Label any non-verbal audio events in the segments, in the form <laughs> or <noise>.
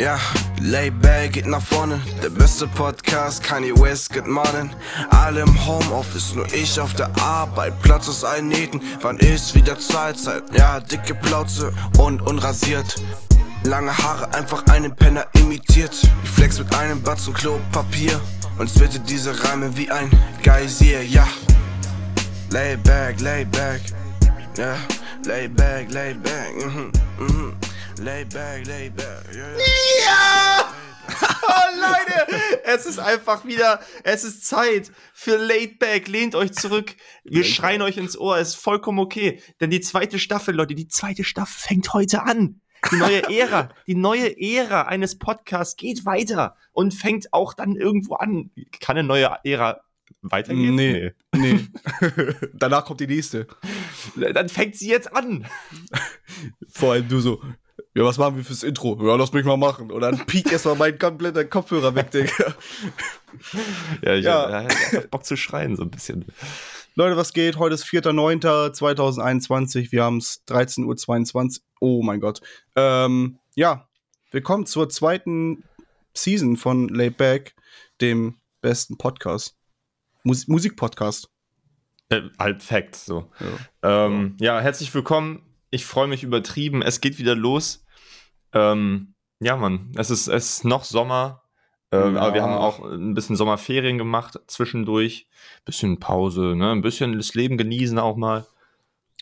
Ja, Layback geht nach vorne, der beste Podcast, Kanye West, good morning. Alle im Homeoffice, nur ich auf der Arbeit, Platz aus allen Nähten, wann ist wieder Zeitzeit? Ja, dicke Plauze und unrasiert. Lange Haare, einfach einen Penner imitiert. Ich flex mit einem Batzen Klopapier und splitte diese Reime wie ein Geysir, ja. Layback, layback, ja, yeah. layback, layback, mhm, mhm. Layback, layback. Yeah. Ja! <laughs> Oh, Leute, es ist einfach wieder, es ist Zeit für Laidback. Lehnt euch zurück. Wir schreien euch ins Ohr. Es ist vollkommen okay. Denn die zweite Staffel, Leute, die zweite Staffel fängt heute an. Die neue <laughs> Ära, die neue Ära eines Podcasts geht weiter und fängt auch dann irgendwo an. Kann eine neue Ära weitergehen? Nee. Nee. <laughs> Danach kommt die nächste. Dann fängt sie jetzt an. Vor allem du so, ja, was machen wir fürs Intro? Ja, lass mich mal machen. Und dann piekt erstmal mein kompletter Kopfhörer weg, Digga. <laughs> ja, ich ja. Hab, ja, Bock zu schreien, so ein bisschen. Leute, was geht? Heute ist 4.9.2021. Wir haben es 13.22 Uhr. Oh mein Gott. Ähm, ja, willkommen zur zweiten Season von Layback, dem besten Podcast. Mus Musikpodcast. Äh, halt Fact, so. Ja. Ähm, ja, herzlich willkommen ich freue mich übertrieben. Es geht wieder los. Ähm, ja, Mann, es ist, es ist noch Sommer. Ähm, ja. Aber wir haben auch ein bisschen Sommerferien gemacht zwischendurch. Bisschen Pause, ne? Ein bisschen das Leben genießen auch mal.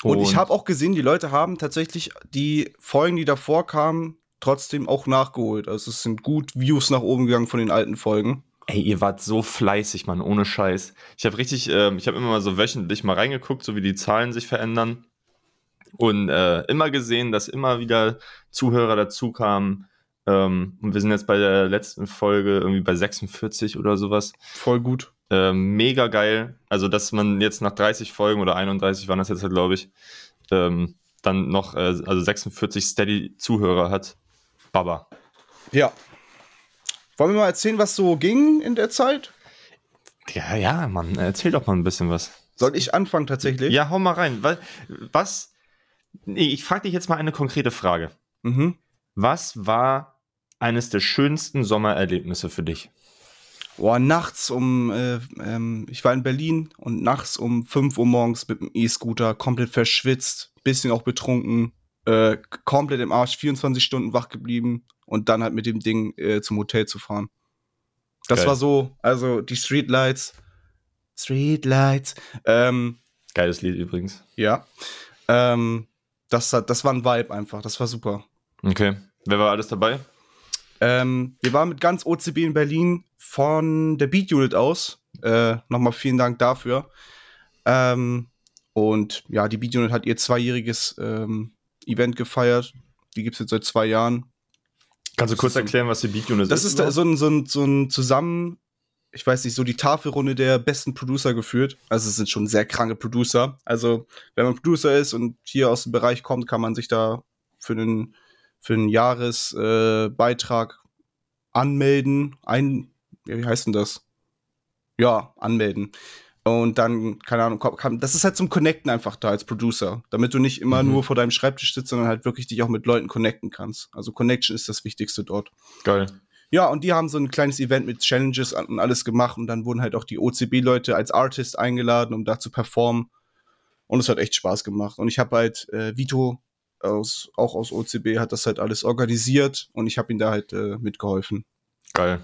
Und, Und ich habe auch gesehen, die Leute haben tatsächlich die Folgen, die davor kamen, trotzdem auch nachgeholt. Also es sind gut Views nach oben gegangen von den alten Folgen. Ey, ihr wart so fleißig, Mann, ohne Scheiß. Ich habe richtig, äh, ich habe immer mal so wöchentlich mal reingeguckt, so wie die Zahlen sich verändern. Und äh, immer gesehen, dass immer wieder Zuhörer dazu kamen. Ähm, und wir sind jetzt bei der letzten Folge irgendwie bei 46 oder sowas. Voll gut. Ähm, mega geil. Also, dass man jetzt nach 30 Folgen oder 31 waren das jetzt, halt, glaube ich, ähm, dann noch äh, also 46 Steady-Zuhörer hat. Baba. Ja. Wollen wir mal erzählen, was so ging in der Zeit? Ja, ja, Mann, erzähl doch mal ein bisschen was. Soll ich anfangen tatsächlich? Ja, hau mal rein. Was, was ich frage dich jetzt mal eine konkrete Frage. Mhm. Was war eines der schönsten Sommererlebnisse für dich? Boah, nachts um, äh, ähm, ich war in Berlin und nachts um 5 Uhr morgens mit dem E-Scooter, komplett verschwitzt, bisschen auch betrunken, äh, komplett im Arsch, 24 Stunden wach geblieben und dann halt mit dem Ding äh, zum Hotel zu fahren. Das Geil. war so, also die Streetlights, Streetlights. Ähm, Geiles Lied übrigens. Ja. Ähm, das, das war ein Vibe einfach, das war super. Okay. Wer war alles dabei? Ähm, wir waren mit ganz OCB in Berlin von der Beat Unit aus. Äh, Nochmal vielen Dank dafür. Ähm, und ja, die Beat Unit hat ihr zweijähriges ähm, Event gefeiert. Die gibt es jetzt seit zwei Jahren. Kannst du kurz erklären, was die Beat Unit ist? Das ist so ein, so ein, so ein Zusammen, ich weiß nicht, so die Tafelrunde der besten Producer geführt. Also es sind schon sehr kranke Producer. Also wenn man Producer ist und hier aus dem Bereich kommt, kann man sich da für einen, für einen Jahresbeitrag äh, anmelden. Ein, wie heißt denn das? Ja, anmelden. Und dann, keine Ahnung, kann, das ist halt zum Connecten einfach da als Producer, damit du nicht immer mhm. nur vor deinem Schreibtisch sitzt, sondern halt wirklich dich auch mit Leuten connecten kannst. Also Connection ist das Wichtigste dort. Geil. Ja, und die haben so ein kleines Event mit Challenges und alles gemacht und dann wurden halt auch die OCB-Leute als Artist eingeladen, um da zu performen. Und es hat echt Spaß gemacht. Und ich habe halt äh, Vito aus, auch aus OCB hat das halt alles organisiert und ich habe ihm da halt äh, mitgeholfen. Geil.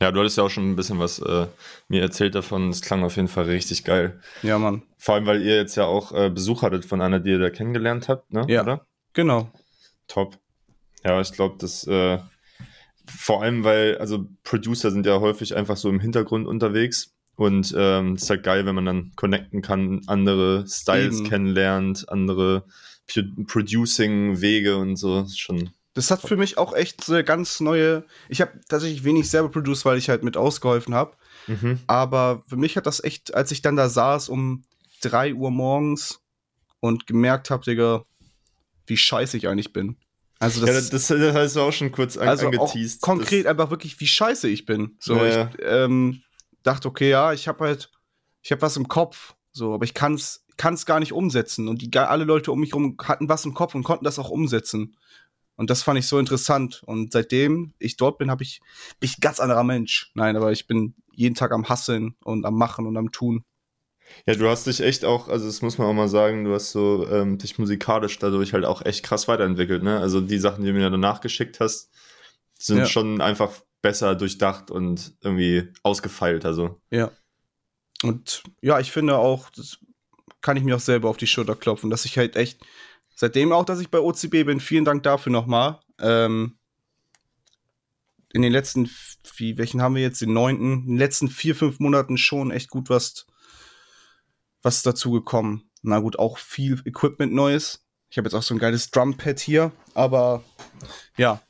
Ja, du hattest ja auch schon ein bisschen was äh, mir erzählt davon. Es klang auf jeden Fall richtig geil. Ja, Mann. Vor allem, weil ihr jetzt ja auch äh, Besuch hattet von einer, die ihr da kennengelernt habt, ne? Ja. Oder? Genau. Top. Ja, ich glaube, das äh, vor allem, weil, also Producer sind ja häufig einfach so im Hintergrund unterwegs. Und ähm, es ist halt geil, wenn man dann connecten kann, andere Styles Eben. kennenlernt, andere Producing-Wege und so. Das schon, Das hat für mich auch echt so eine ganz neue. Ich habe tatsächlich wenig selber produced, weil ich halt mit ausgeholfen habe. Mhm. Aber für mich hat das echt, als ich dann da saß um 3 Uhr morgens und gemerkt habe, Digga, wie scheiße ich eigentlich bin. Also das, ja, das, das hast du auch schon kurz an, also auch angeteased. konkret einfach wirklich, wie scheiße ich bin. So, Ja, ich ähm, dachte, okay, ja, ich habe halt, ich habe was im Kopf, so, aber ich kann es gar nicht umsetzen. Und die alle Leute um mich herum hatten was im Kopf und konnten das auch umsetzen. Und das fand ich so interessant. Und seitdem ich dort bin, habe ich bin ich ein ganz anderer Mensch. Nein, aber ich bin jeden Tag am Hasseln und am Machen und am Tun. Ja, du hast dich echt auch, also das muss man auch mal sagen, du hast so ähm, dich musikalisch dadurch halt auch echt krass weiterentwickelt, ne? Also die Sachen, die du mir danach geschickt hast, sind Ja. schon einfach besser durchdacht und irgendwie ausgefeilt. Also Ja. Und ja, ich finde auch, das kann ich mir auch selber auf die Schulter klopfen, dass ich halt echt, seitdem auch, dass ich bei OCB bin, vielen Dank dafür nochmal. Ähm, in den letzten, wie, welchen haben wir jetzt, den neunten, in den letzten vier, fünf Monaten schon echt gut was, was dazu gekommen. Na gut, auch viel Equipment Neues. Ich habe jetzt auch so ein geiles Drumpad hier, aber ja,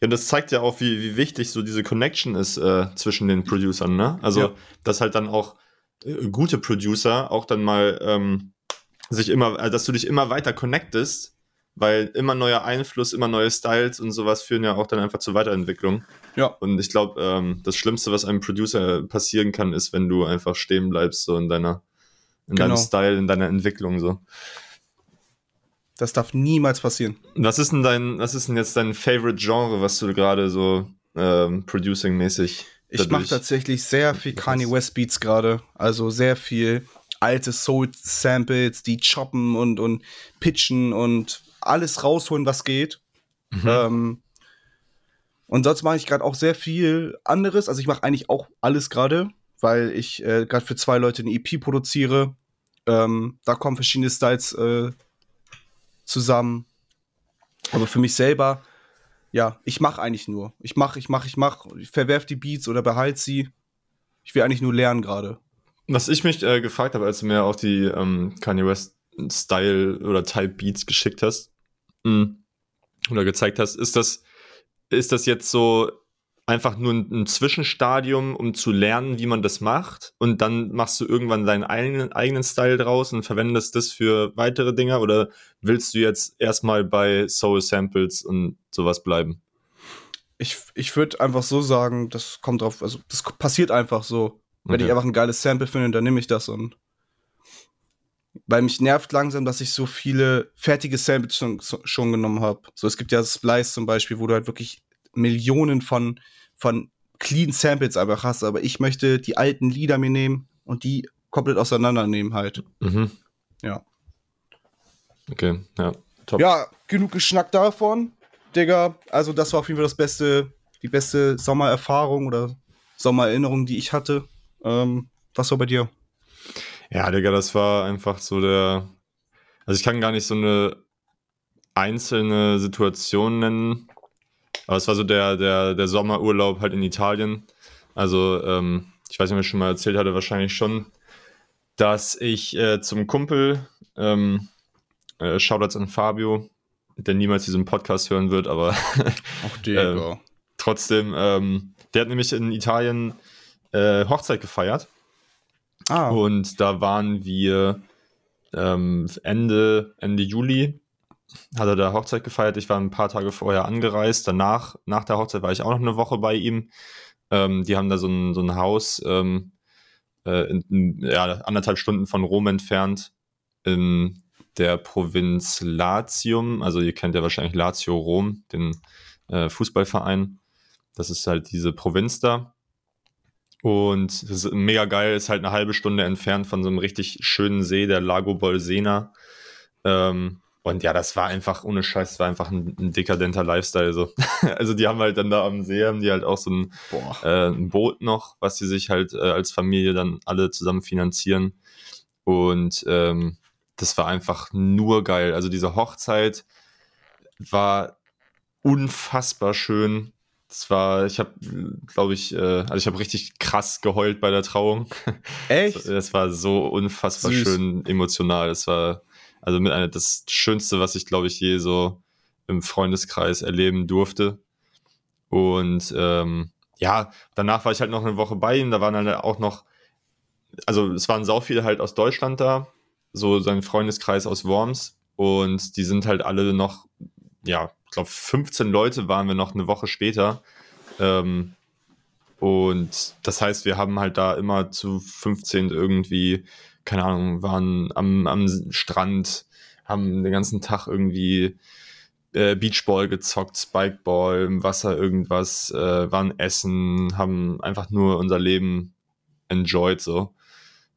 Ja, und das zeigt ja auch, wie, wie wichtig so diese Connection ist äh, zwischen den Producern, ne? Also, Ja. dass halt dann auch äh, gute Producer auch dann mal ähm, sich immer, äh, dass du dich immer weiter connectest, weil immer neuer Einfluss, immer neue Styles und sowas führen ja auch dann einfach zur Weiterentwicklung. Ja. Und ich glaube, ähm, das Schlimmste, was einem Producer passieren kann, ist, wenn du einfach stehen bleibst, so in deiner, in deinem Genau. Style, in deiner Entwicklung so. das darf niemals passieren. Was ist denn dein, was ist denn jetzt dein Favorite Genre, was du gerade so ähm, producing-mäßig Ich mache tatsächlich sehr viel Kanye West Beats gerade. Also sehr viel alte Soul-Samples, die choppen und, und pitchen und alles rausholen, was geht. Mhm. Ähm, und sonst mache ich gerade auch sehr viel anderes. Also ich mache eigentlich auch alles gerade, weil ich äh, gerade für zwei Leute eine EP produziere. Ähm, da kommen verschiedene Styles äh, zusammen. Aber für mich selber, ja, ich mache eigentlich nur. Ich mache, ich mache, ich mache. Ich verwerf die Beats oder behalte sie. Ich will eigentlich nur lernen gerade. Was ich mich äh, gefragt habe, als du mir auch die ähm, Kanye West Style oder Type Beats geschickt hast mh, oder gezeigt hast, ist das, ist das jetzt so einfach nur ein, ein Zwischenstadium, um zu lernen, wie man das macht und dann machst du irgendwann deinen eigenen, eigenen Style draus und verwendest das für weitere Dinger oder willst du jetzt erstmal bei Soul Samples und sowas bleiben? Ich, ich würde einfach so sagen, das kommt drauf, also das passiert einfach so. Wenn Okay. ich einfach ein geiles Sample finde, dann nehme ich das und. Weil mich nervt langsam, dass ich so viele fertige Samples schon, schon genommen habe. So, es gibt ja Splice zum Beispiel, wo du halt wirklich Millionen von, von clean Samples einfach hast, aber ich möchte die alten Lieder mir nehmen und die komplett auseinandernehmen halt. Mhm. Ja. Okay, ja. Top. Ja, genug geschnackt davon, Digga. Also, das war auf jeden Fall das beste, die beste Sommererfahrung oder Sommererinnerung, die ich hatte. Ähm, was war bei dir? Ja, Digga, das war einfach so der. Also ich kann gar nicht so eine einzelne Situation nennen. Aber es war so der, der, der Sommerurlaub halt in Italien. Also, ähm, ich weiß nicht, ob ich schon mal erzählt hatte, wahrscheinlich schon, dass ich äh, zum Kumpel, ähm, äh, Shoutouts an Fabio, der niemals diesen Podcast hören wird, aber <laughs> Ach, Digga. trotzdem, ähm, der hat nämlich in Italien äh, Hochzeit gefeiert. ah, Und da waren wir ähm, Ende, Ende Juli, hat er da Hochzeit gefeiert. Ich war ein paar Tage vorher angereist. Danach, nach der Hochzeit, war ich auch noch eine Woche bei ihm. Ähm, die haben da so ein, so ein Haus, ähm, äh, in, ja, anderthalb Stunden von Rom entfernt, in der Provinz Latium. Also, ihr kennt ja wahrscheinlich Lazio Rom, den äh, Fußballverein. Das ist halt diese Provinz da. Und das ist mega geil, ist halt eine halbe Stunde entfernt von so einem richtig schönen See, der Lago Bolsena. Ähm, und ja, das war einfach, ohne Scheiß, das war einfach ein, ein dekadenter Lifestyle. So. <laughs> also die haben halt dann da am See, haben die halt auch so ein, äh, ein Boot noch, was sie sich halt äh, als Familie dann alle zusammen finanzieren. Und ähm, das war einfach nur geil. Also diese Hochzeit war unfassbar schön. Das war, ich habe, glaube ich, äh, also ich habe richtig krass geheult bei der Trauung. <laughs> Echt? Das war so unfassbar Süß. schön emotional. Das war also mit einer das Schönste, was ich, glaube ich, je so im Freundeskreis erleben durfte. Und ähm, ja, danach war ich halt noch eine Woche bei ihm. Da waren halt auch noch, also es waren sau viele halt aus Deutschland da, so sein Freundeskreis aus Worms. Und die sind halt alle noch, ja, ich glaube 15 Leute waren wir noch eine Woche später. Ähm, und das heißt, wir haben halt da immer zu 15 irgendwie, keine Ahnung, waren am, am Strand, haben den ganzen Tag irgendwie äh, Beachball gezockt, Spikeball, im Wasser irgendwas, äh, waren essen, haben einfach nur unser Leben enjoyed so.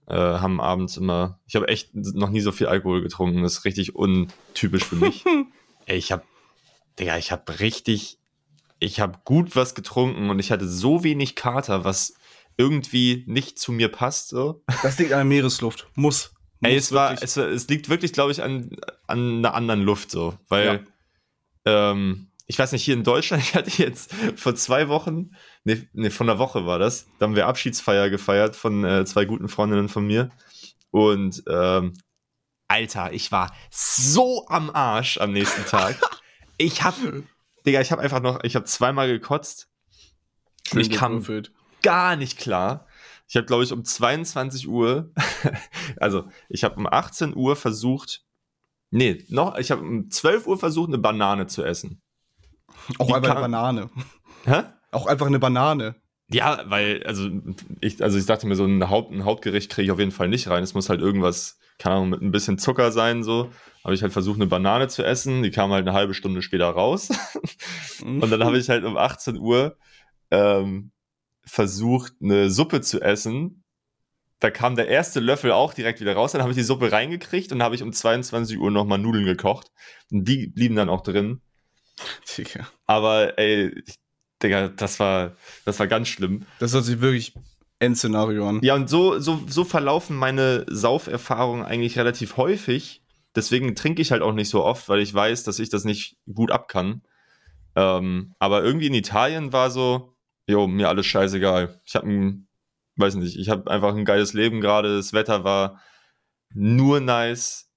Äh, haben abends immer, ich habe echt noch nie so viel Alkohol getrunken, das ist richtig untypisch für mich. <laughs> Ey, ich habe, Digga, ich habe richtig, ich habe gut was getrunken und ich hatte so wenig Kater, was irgendwie nicht zu mir passt. So. Das liegt an der Meeresluft. Muss. Ey, Muss es war, es, war, es liegt wirklich, glaube ich, an, an einer anderen Luft so, weil ähm, ich weiß nicht, hier in Deutschland, <laughs> ich hatte jetzt vor zwei Wochen, nee, nee, von einer Woche war das, da haben wir Abschiedsfeier gefeiert von äh, zwei guten Freundinnen von mir und ähm, Alter, ich war so am Arsch am nächsten Tag. <laughs> Ich hab, Digga, ich hab einfach noch, ich hab zweimal gekotzt und ich kam. Gar nicht klar. Ich habe, glaube ich, um 22 Uhr, <laughs> also ich habe um 18 Uhr versucht, nee, noch, ich habe um 12 Uhr versucht, eine Banane zu essen. Auch Wie einfach eine kam- Banane. Hä? Auch einfach eine Banane. Ja, weil, also ich, also ich dachte mir, so ein, Haupt, ein Hauptgericht kriege ich auf jeden Fall nicht rein. Es muss halt irgendwas, keine Ahnung, mit ein bisschen Zucker sein, so. Habe ich halt versucht, eine Banane zu essen. Die kam halt eine halbe Stunde später raus. <laughs> Und dann habe ich halt um 18 Uhr ähm, versucht, eine Suppe zu essen. Da kam der erste Löffel auch direkt wieder raus. Dann habe ich die Suppe reingekriegt und habe ich um 22 Uhr nochmal Nudeln gekocht. Und die blieben dann auch drin. Digga. Aber ey, ich- Digga, das war, das war ganz schlimm. Das hört sich wirklich Endszenario an. Ja, und so, so, so verlaufen meine Sauferfahrungen eigentlich relativ häufig. Deswegen trinke ich halt auch nicht so oft, weil ich weiß, dass ich das nicht gut ab kann. Ähm, aber irgendwie in Italien war so, jo, mir alles scheißegal. Ich habe ein, weiß nicht, ich habe einfach ein geiles Leben gerade. Das Wetter war nur nice.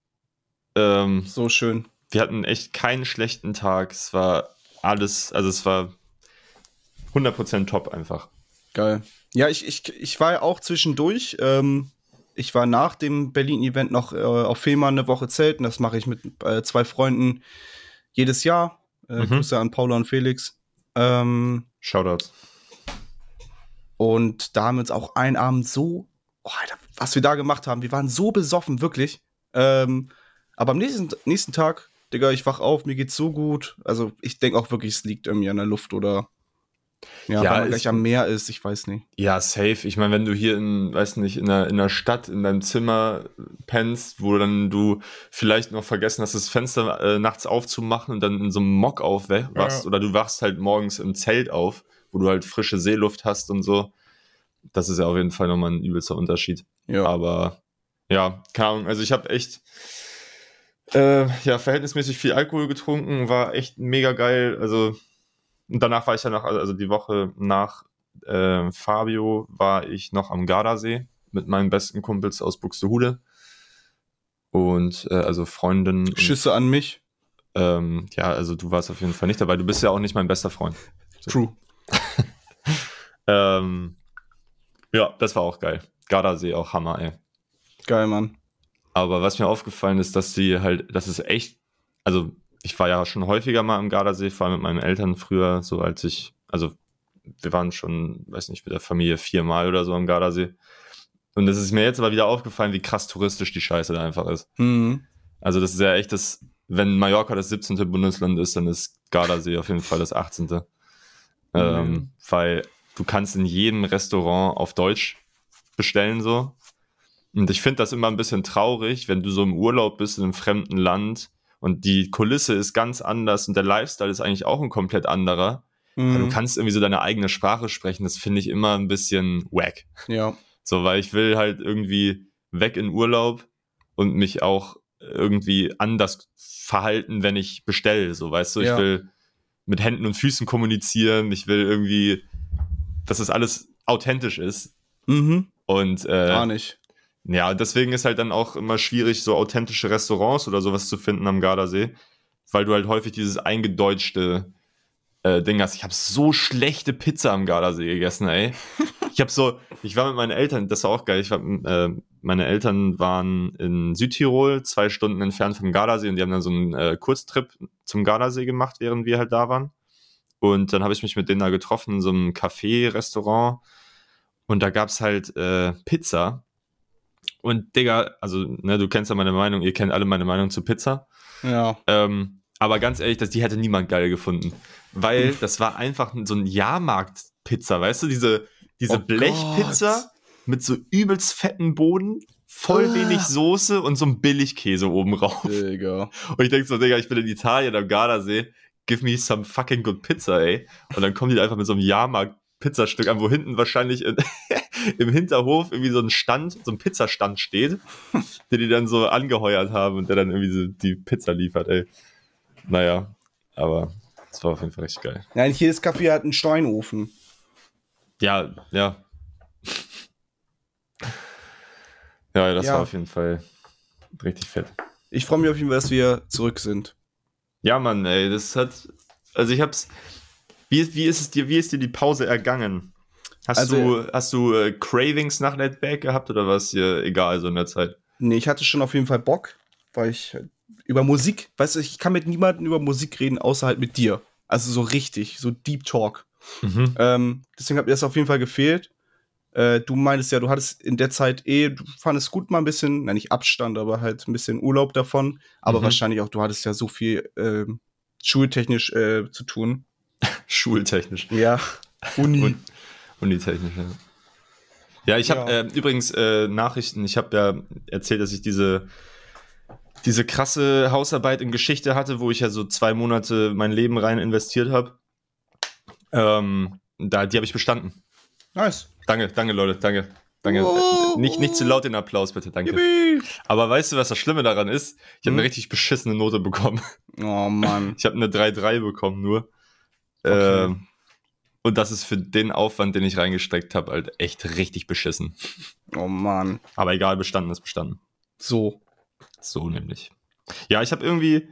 Ähm, So schön. wir hatten echt keinen schlechten Tag. Es war alles, also es war 100% top einfach. Geil. Ja, ich, ich, ich war ja auch zwischendurch. Ähm, ich war nach dem Berlin-Event noch äh, auf Fehmarn eine Woche zelten. Das mache ich mit äh, zwei Freunden jedes Jahr. Äh, Mhm. Grüße an Paula und Felix. Ähm, Shoutouts. Und da haben wir uns auch einen Abend so, oh, Alter, was wir da gemacht haben, wir waren so besoffen, wirklich. Ähm, aber am nächsten, nächsten Tag, Digga, ich wach auf, mir geht's so gut. Also ich denke auch wirklich, es liegt irgendwie an der Luft oder ja, Ja, weil man es- gleich am Meer ist, ich weiß nicht. Ja, safe. Ich meine, wenn du hier in, weiß nicht, in der, in der Stadt, in deinem Zimmer pennst, wo dann du vielleicht noch vergessen hast, das Fenster äh, nachts aufzumachen und dann in so einem Mock aufwachst oder du wachst halt morgens im Zelt auf, wo du halt frische Seeluft hast und so. Das ist ja auf jeden Fall nochmal ein übelster Unterschied. Ja. Aber ja, keine Ahnung. Also ich habe echt äh, ja, verhältnismäßig viel Alkohol getrunken, war echt mega geil. Also danach war ich ja noch, also die Woche nach äh, Fabio war ich noch am Gardasee mit meinen besten Kumpels aus Buxtehude. Und äh, also Freundin. Und, Schüsse an mich. ähm, ja, also du warst auf jeden Fall nicht dabei. Du bist ja auch nicht mein bester Freund. True. Ähm, ja, das war auch geil. Gardasee auch Hammer, ey. Geil, Mann. Aber was mir aufgefallen ist, dass sie halt, das ist echt, also ich war ja schon häufiger mal am Gardasee, vor allem mit meinen Eltern früher, so als ich, also wir waren schon, weiß nicht, mit der Familie viermal oder so am Gardasee. Und es ist mir jetzt aber wieder aufgefallen, wie krass touristisch die Scheiße da einfach ist. Mhm. Also das ist ja echt das, wenn Mallorca das 17. Bundesland ist, dann ist Gardasee auf jeden Fall das 18. Ähm, Mhm. weil du kannst in jedem Restaurant auf Deutsch bestellen so. Und ich finde das immer ein bisschen traurig, wenn du so im Urlaub bist in einem fremden Land und die Kulisse ist ganz anders und der Lifestyle ist eigentlich auch ein komplett anderer. Mhm. Du kannst irgendwie so deine eigene Sprache sprechen, das finde ich immer ein bisschen wack. Ja. So, weil ich will halt irgendwie weg in Urlaub und mich auch irgendwie anders verhalten, wenn ich bestelle. So, weißt du, Ja. ich will mit Händen und Füßen kommunizieren, ich will irgendwie, dass das alles authentisch ist. Mhm. Und äh, Gar nicht. ja, deswegen ist halt dann auch immer schwierig, so authentische Restaurants oder sowas zu finden am Gardasee. weil du halt häufig dieses eingedeutschte äh, Ding hast. Ich habe so schlechte Pizza am Gardasee gegessen, ey. <laughs> ich habe so, ich war mit meinen Eltern, das war auch geil. Ich war, äh, meine Eltern waren in Südtirol, zwei Stunden entfernt vom Gardasee und die haben dann so einen äh, Kurztrip zum Gardasee gemacht, während wir halt da waren. Und dann habe ich mich mit denen da getroffen in so einem Café-Restaurant und da gab es halt äh, Pizza. Und Digga, also, ne, du kennst ja meine Meinung, ihr kennt alle meine Meinung zu Pizza. Ja. Ähm, aber ganz ehrlich, das, die hätte niemand geil gefunden. Weil das war einfach so ein Jahrmarkt-Pizza, weißt du? Diese, diese Oh Blechpizza mit so übelst fetten Boden, voll Ah. wenig Soße und so einem Billigkäse oben drauf. Digga. Und ich denke so, Digga, ich bin in Italien am Gardasee, give me some fucking good pizza, ey. Und dann kommen die einfach mit so einem Jahrmarkt-Pizzastück an, wo hinten wahrscheinlich in, <laughs> im Hinterhof irgendwie so ein Stand, so ein Pizzastand steht, den die dann so angeheuert haben und der dann irgendwie so die Pizza liefert, ey. Naja, aber das war auf jeden Fall richtig geil. Nein, jedes Café hat einen Steinofen. Ja, ja. Ja, das Ja. war auf jeden Fall richtig fett. Ich freue mich auf jeden Fall, dass wir zurück sind. Ja, Mann, ey, das hat. Also ich hab's. Wie, wie ist es dir, wie ist dir die Pause ergangen? Hast Also- du, hast du äh, Cravings nach Netback gehabt oder war es dir egal so in der Zeit? Nee, ich hatte schon auf jeden Fall Bock, weil ich über Musik, weißt du, ich kann mit niemandem über Musik reden, außer halt mit dir. Also so richtig, so Deep Talk. Mhm. Ähm, deswegen hat mir das auf jeden Fall gefehlt. Äh, du meintest ja, du hattest in der Zeit eh, du fandest gut mal ein bisschen, na nicht Abstand, aber halt ein bisschen Urlaub davon. Aber Mhm. wahrscheinlich auch, du hattest ja so viel ähm, schultechnisch äh, zu tun. <laughs> Schultechnisch. Ja. Uni. Und, unitechnisch, ja. Ja, ich habe Ja. äh, übrigens äh, Nachrichten, ich habe ja erzählt, dass ich diese, diese krasse Hausarbeit in Geschichte hatte, wo ich ja so zwei Monate mein Leben rein investiert habe. Ähm, da, die habe ich bestanden. nice. Danke, danke, Leute, danke. Danke. Oh. Nicht, nicht zu laut den Applaus, bitte, danke. Yippie. Aber weißt du, was das Schlimme daran ist? Ich habe Hm? eine richtig beschissene Note bekommen. Oh Mann. Ich habe eine 3-3 bekommen nur. Okay. Ähm, und das ist für den Aufwand, den ich reingesteckt habe, halt echt richtig beschissen. Oh Mann. Aber egal, bestanden ist bestanden. So. So nämlich. Ja, ich habe irgendwie,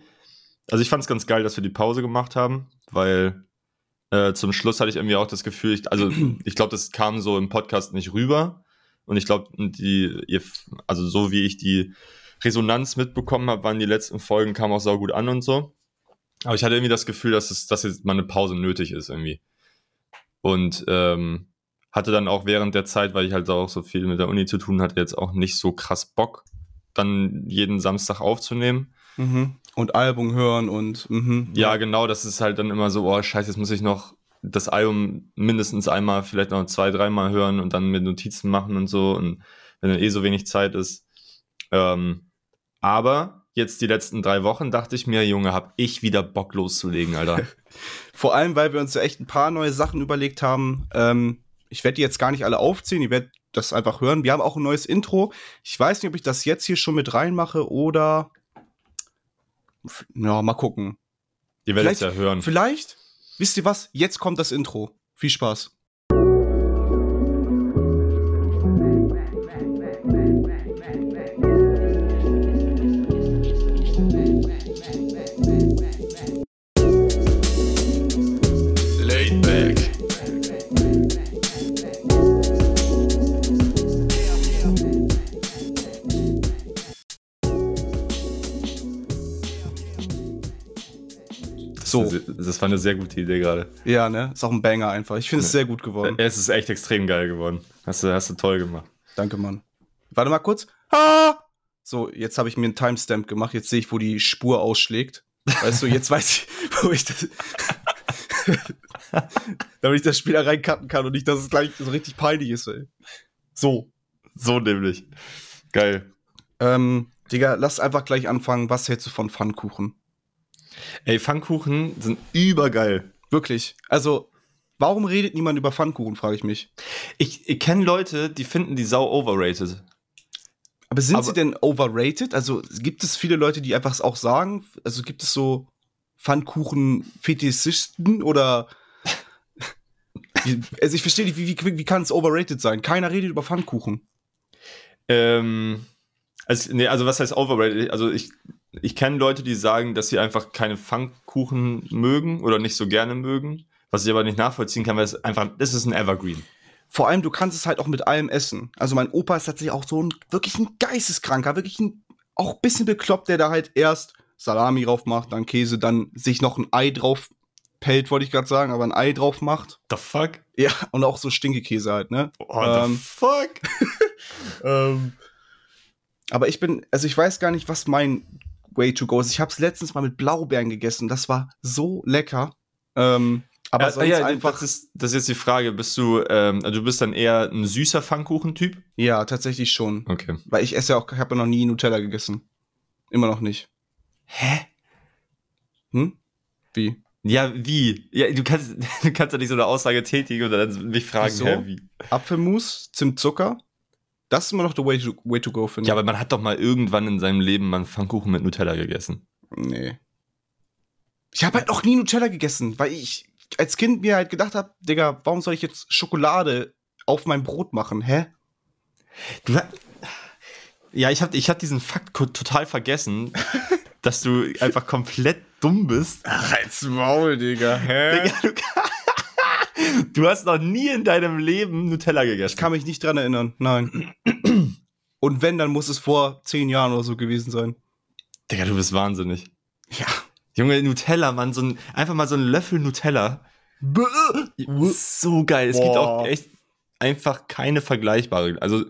also ich fand es ganz geil, dass wir die Pause gemacht haben, weil äh, zum Schluss hatte ich irgendwie auch das Gefühl, ich, also <clears throat> ich glaube, das kam so im Podcast nicht rüber. Und ich glaube, die, ihr, also so wie ich die Resonanz mitbekommen habe, waren die letzten Folgen, kamen auch saugut an und so. Aber ich hatte irgendwie das Gefühl, dass, es, dass jetzt mal eine Pause nötig ist irgendwie. Und ähm, hatte dann auch während der Zeit, weil ich halt auch so viel mit der Uni zu tun hatte, jetzt auch nicht so krass Bock, dann jeden Samstag aufzunehmen. Mhm. Und Album hören und mhm. Ja, genau, das ist halt dann immer so, oh scheiße, jetzt muss ich noch das Album mindestens einmal, vielleicht noch zwei, dreimal hören und dann mit Notizen machen und so. Und wenn dann eh so wenig Zeit ist. Ähm, aber jetzt die letzten drei Wochen dachte ich mir, Junge, hab ich wieder Bock loszulegen, Alter. <laughs> Vor allem, weil wir uns ja echt ein paar neue Sachen überlegt haben. Ähm, ich werde die jetzt gar nicht alle aufzählen, ihr werdet das einfach hören. Wir haben auch ein neues Intro. Ich weiß nicht, ob ich das jetzt hier schon mit reinmache oder. Ja, mal gucken. Ihr werdet es ja hören. Vielleicht, wisst ihr was? Jetzt kommt das Intro. Viel Spaß. So. Das, war eine sehr gute Idee gerade. Ja, ne? Ist auch ein Banger einfach. Ich finde es sehr gut geworden. Es ist echt extrem geil geworden. Hast du, hast du toll gemacht. Danke, Mann. Warte mal kurz. Ah! So, jetzt habe ich mir einen Timestamp gemacht. Jetzt sehe ich, wo die Spur ausschlägt. Weißt du, jetzt <laughs> weiß ich, wo ich das. <laughs> Damit ich das Spiel da reincutten kann und nicht, dass es gleich so richtig peinlich ist, ey. So. So nämlich. Geil. Ähm, Digga, lass einfach gleich anfangen. Was hältst du von Pfannkuchen? Ey, Pfannkuchen sind übergeil. Wirklich. Also, warum redet niemand über Pfannkuchen, frage ich mich. Ich, ich kenne Leute, die finden die sau overrated. Aber sind Aber- sie denn overrated? Also, gibt es viele Leute, die einfach auch sagen? Also, gibt es so Pfannkuchen-Fetischisten oder. <laughs> Also, ich verstehe nicht, wie, wie, wie kann es overrated sein? Keiner redet über Pfannkuchen. Ähm, also, nee, also was heißt overrated? Also ich, ich kenne Leute, die sagen, dass sie einfach keine Pfannkuchen mögen oder nicht so gerne mögen. Was ich aber nicht nachvollziehen kann, weil es einfach, das ist ein Evergreen. Vor allem, du kannst es halt auch mit allem essen. Also mein Opa ist tatsächlich auch so ein wirklich ein Geisteskranker, wirklich ein auch ein bisschen bekloppt, der da halt erst Salami drauf macht, dann Käse, dann sich noch ein Ei drauf pellt, wollte ich gerade sagen, aber ein Ei drauf macht. The fuck? Ja, und auch so Stinkekäse halt, ne? Oh, the Ähm, fuck? <laughs> ähm, aber ich bin, also ich weiß gar nicht, was mein Way to go ist. Ich habe es letztens mal mit Blaubeeren gegessen. Das war so lecker. Ähm, aber Aber sonst ja, einfach. das ist, das ist jetzt die Frage. Bist du, ähm, also du bist dann eher ein süßer Pfannkuchen-Typ? ja, tatsächlich schon. Okay. Weil ich esse ja auch, ich habe ja noch nie Nutella gegessen. Immer noch nicht. Hä? Hm? Wie? Ja, wie? Ja, du kannst, <laughs> du kannst ja nicht so eine Aussage tätigen und dann mich fragen, Wieso? hä, wie? Apfelmus, Zimtzucker. Das ist immer noch der Way to, way to go, finde Ja, ich. aber man hat doch mal irgendwann in seinem Leben mal einen Pfannkuchen mit Nutella gegessen. Nee. Ich habe halt noch nie Nutella gegessen, weil ich als Kind mir halt gedacht habe, Digga, warum soll ich jetzt Schokolade auf mein Brot machen? Hä? Du ja, ich habe ich hab diesen Fakt total vergessen, <laughs> dass du einfach komplett dumm bist. Ach, als Maul, Digga. Hä? Digga, du, du hast noch nie in deinem Leben Nutella gegessen. Ich kann mich nicht dran erinnern. Nein. <clears throat> Und wenn, dann muss es vor zehn Jahren oder so gewesen sein. Digga, du bist wahnsinnig. Ja. Junge, Nutella, Mann, so ein, einfach mal so ein Löffel Nutella. So geil. Es gibt Boah. auch echt einfach keine vergleichbare. Also,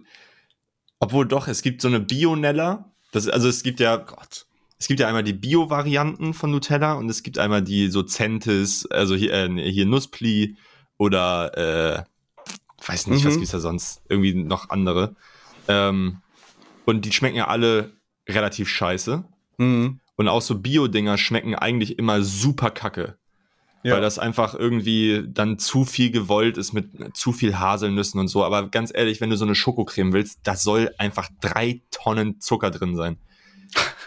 obwohl doch, es gibt so eine Bionella. Das, also es gibt ja, Gott. es gibt ja einmal die Bio-Varianten von Nutella und es gibt einmal die so Centis, also hier, äh, hier Nusspli oder äh, weiß nicht, was Mhm. gibt's da sonst? Irgendwie noch andere. Ähm, und die schmecken ja alle relativ scheiße. Mhm. Und auch so Bio-Dinger schmecken eigentlich immer super kacke. Ja. Weil das einfach irgendwie dann zu viel gewollt ist mit zu viel Haselnüssen und so. Aber ganz ehrlich, wenn du so eine Schokocreme willst, da soll einfach drei Tonnen Zucker drin sein.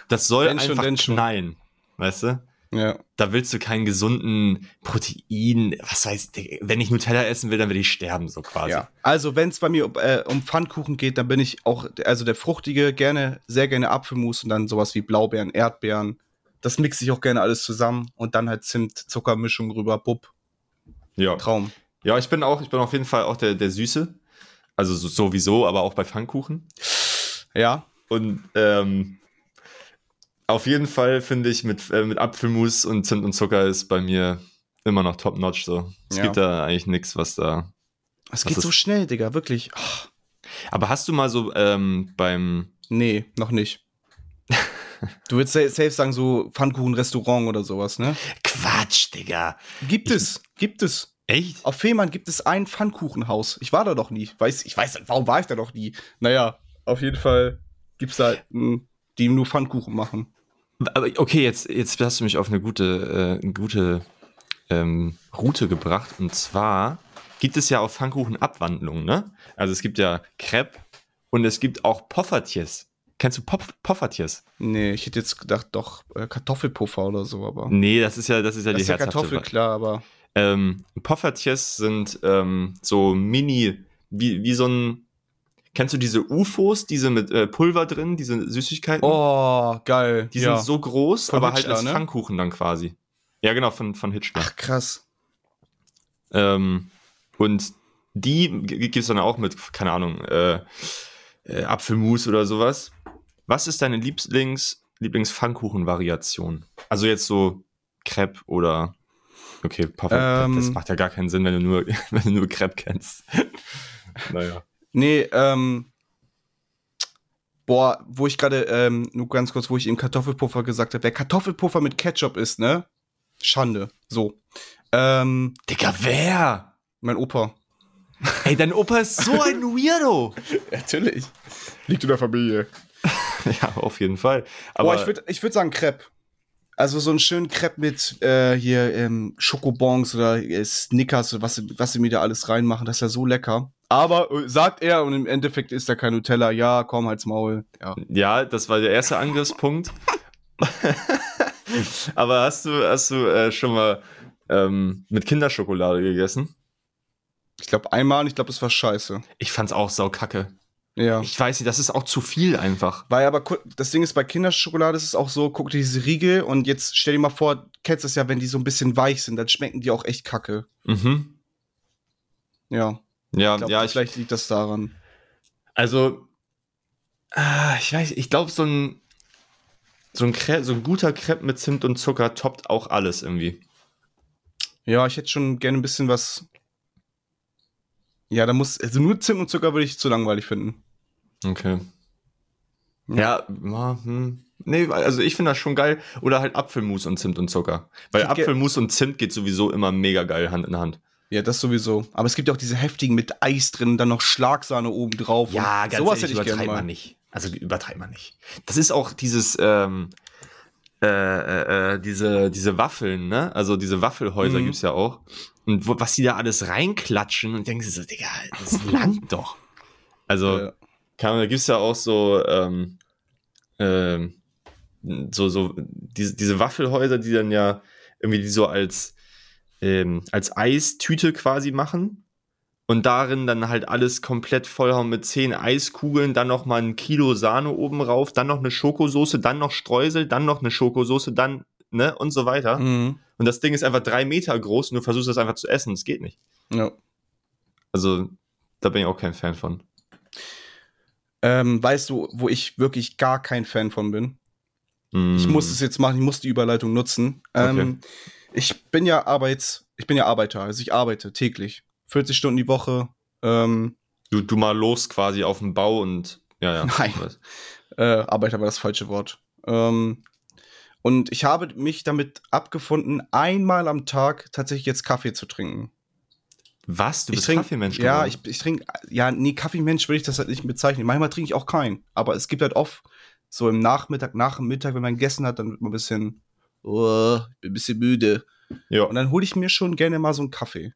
Das soll Wenn schon, einfach schon. knallen. Weißt du? Ja. Da willst du keinen gesunden Protein, was weiß ich, wenn ich Nutella essen will, dann will ich sterben, so quasi. Ja. Also, wenn es bei mir äh, um Pfannkuchen geht, dann bin ich auch, also der fruchtige, gerne, sehr gerne Apfelmus und dann sowas wie Blaubeeren, Erdbeeren. Das mixe ich auch gerne alles zusammen und dann halt Zimt-Zuckermischung rüber, Bub, ja. Traum. Ja, ich bin auch, ich bin auf jeden Fall auch der, der Süße. Also so, sowieso, aber auch bei Pfannkuchen. Ja. Und ähm, auf jeden Fall finde ich, mit, äh, mit Apfelmus und Zimt und Zucker ist bei mir immer noch top-notch so. Es Ja. gibt da eigentlich nichts, was da. Es geht so schnell, Digga, wirklich. Ach, Aber hast du mal so ähm, beim. nee, noch nicht. Du würdest sa- safe sagen, so Pfannkuchen-Restaurant oder sowas, ne? Quatsch, Digga. Gibt es, gibt es. Echt? Auf Fehmarn gibt es ein Pfannkuchenhaus. Ich war da doch nie. Weiß, ich weiß, warum war ich da noch nie? Naja, auf jeden Fall gibt es da, mh, die nur Pfannkuchen machen. Aber okay, jetzt, jetzt hast du mich auf eine gute, äh, eine gute ähm, Route gebracht. Und zwar gibt es ja auch Pfannkuchen Abwandlungen, ne? Also es gibt ja Crepe und es gibt auch Poffertjes. Kennst du Pop Poffertjes? Nee, ich hätte jetzt gedacht, doch äh, Kartoffelpuffer oder so, aber. Nee, das ist ja, das ist ja das die ist ja Kartoffel, klar, aber. Ähm, Poffertjes sind ähm, so Mini, wie, wie so ein. Kennst du diese UFOs, diese mit äh, Pulver drin, diese Süßigkeiten? Oh, geil. die ja. sind so groß, Von aber halt Hitchler, als ne? Pfannkuchen dann quasi. Ja, genau, von, von Hitchler. Ach, krass. Ähm, und die gibt es dann auch mit, keine Ahnung, äh, äh, Apfelmus oder sowas. Was ist deine Lieblings, Lieblings-Pfannkuchen-Variation? Also jetzt so Crepe oder. Okay, Puffer, Ähm. das macht ja gar keinen Sinn, wenn du nur, <laughs> wenn du nur Crepe kennst. <laughs> naja. Nee, ähm. Boah, wo ich gerade, ähm, nur ganz kurz, wo ich eben Kartoffelpuffer gesagt habe. Wer Kartoffelpuffer mit Ketchup isst, ne? Schande. So. Ähm, Digga, wer? mein Opa. Ey, dein Opa ist so ein <laughs> Weirdo. Natürlich. Liegt in der Familie. <laughs> ja, auf jeden Fall. Aber Boah, ich würde ich würd sagen Crepe. Also so einen schönen Crepe mit äh, hier ähm, Schokobons oder äh, Snickers oder was, was sie mir da alles reinmachen. Das ist ja so lecker. Aber äh, sagt er und im Endeffekt ist da kein Nutella. Ja, komm, halt's Maul. Ja. Ja, das war der erste Angriffspunkt. <laughs> Aber hast du, hast du äh, schon mal ähm, mit Kinderschokolade gegessen? Ich glaube einmal und ich glaube, das war scheiße. Ich fand's auch saukacke. Ja. Ich weiß nicht, das ist auch zu viel einfach. Weil aber das Ding ist, bei Kinderschokolade ist es auch so, guck dir diese Riegel und jetzt stell dir mal vor, kennst das ja, wenn die so ein bisschen weich sind, dann schmecken die auch echt kacke. Mhm. Ja. Ja, glaub, ja, ich, vielleicht liegt das daran. also, ah, ich weiß, ich glaube, so ein, so, ein Crepe, so ein guter Crepe mit Zimt und Zucker toppt auch alles irgendwie. Ja, ich hätte schon gerne ein bisschen was. Ja, da muss. Also nur Zimt und Zucker würde ich zu langweilig finden. Okay. Ja, ja hm. nee, also ich finde das schon geil. Oder halt Apfelmus und Zimt und Zucker. Weil Apfelmus und Zimt geht sowieso immer mega geil Hand in Hand. Ja, das sowieso. Aber es gibt ja auch diese heftigen mit Eis drin, dann noch Schlagsahne oben drauf. Ja, ganz sowas ehrlich, hätte ich übertreibt man nicht. Also übertreibt man nicht. Das ist auch dieses, ähm, äh, äh, äh, diese, diese Waffeln, ne? Also diese Waffelhäuser Mhm. gibt's ja auch. Und wo, was die da alles reinklatschen und denkst du so, Digga, das langt <laughs> doch. Also, Ja. kann, da gibt's ja auch so, ähm, ähm, so, so, diese, diese Waffelhäuser, die dann ja irgendwie die so als, ähm, als Eistüte quasi machen und darin dann halt alles komplett vollhauen mit zehn Eiskugeln, dann noch mal ein Kilo Sahne oben rauf, dann noch eine Schokosoße, dann noch Streusel, dann noch eine Schokosoße, dann, ne, und so weiter. Mhm. Und das Ding ist einfach drei Meter groß und du versuchst das einfach zu essen. Das geht nicht. ja. Also, da bin ich auch kein Fan von. Ähm, weißt du, wo ich wirklich gar kein Fan von bin? Ich Mm. muss es jetzt machen, ich muss die Überleitung nutzen. Ähm, ich bin ja Arbeits, ich bin ja Arbeiter, also ich arbeite täglich. 40 Stunden die Woche. Ähm, Du, du mal los quasi auf dem Bau und, ja, ja. Nein. äh, Arbeiter war das falsche Wort. Ähm, und ich habe mich damit abgefunden, einmal am Tag tatsächlich jetzt Kaffee zu trinken. Was? Du ich bist trink, Kaffeemensch Ja, ich, ich trinke, ja, nee, Kaffeemensch würde ich das halt nicht bezeichnen. Manchmal trinke ich auch keinen. Aber es gibt halt oft so im Nachmittag, nach dem Mittag, wenn man gegessen hat, dann wird man ein bisschen, oh, ich bin ein bisschen müde. Ja. Und dann hole ich mir schon gerne mal so einen Kaffee.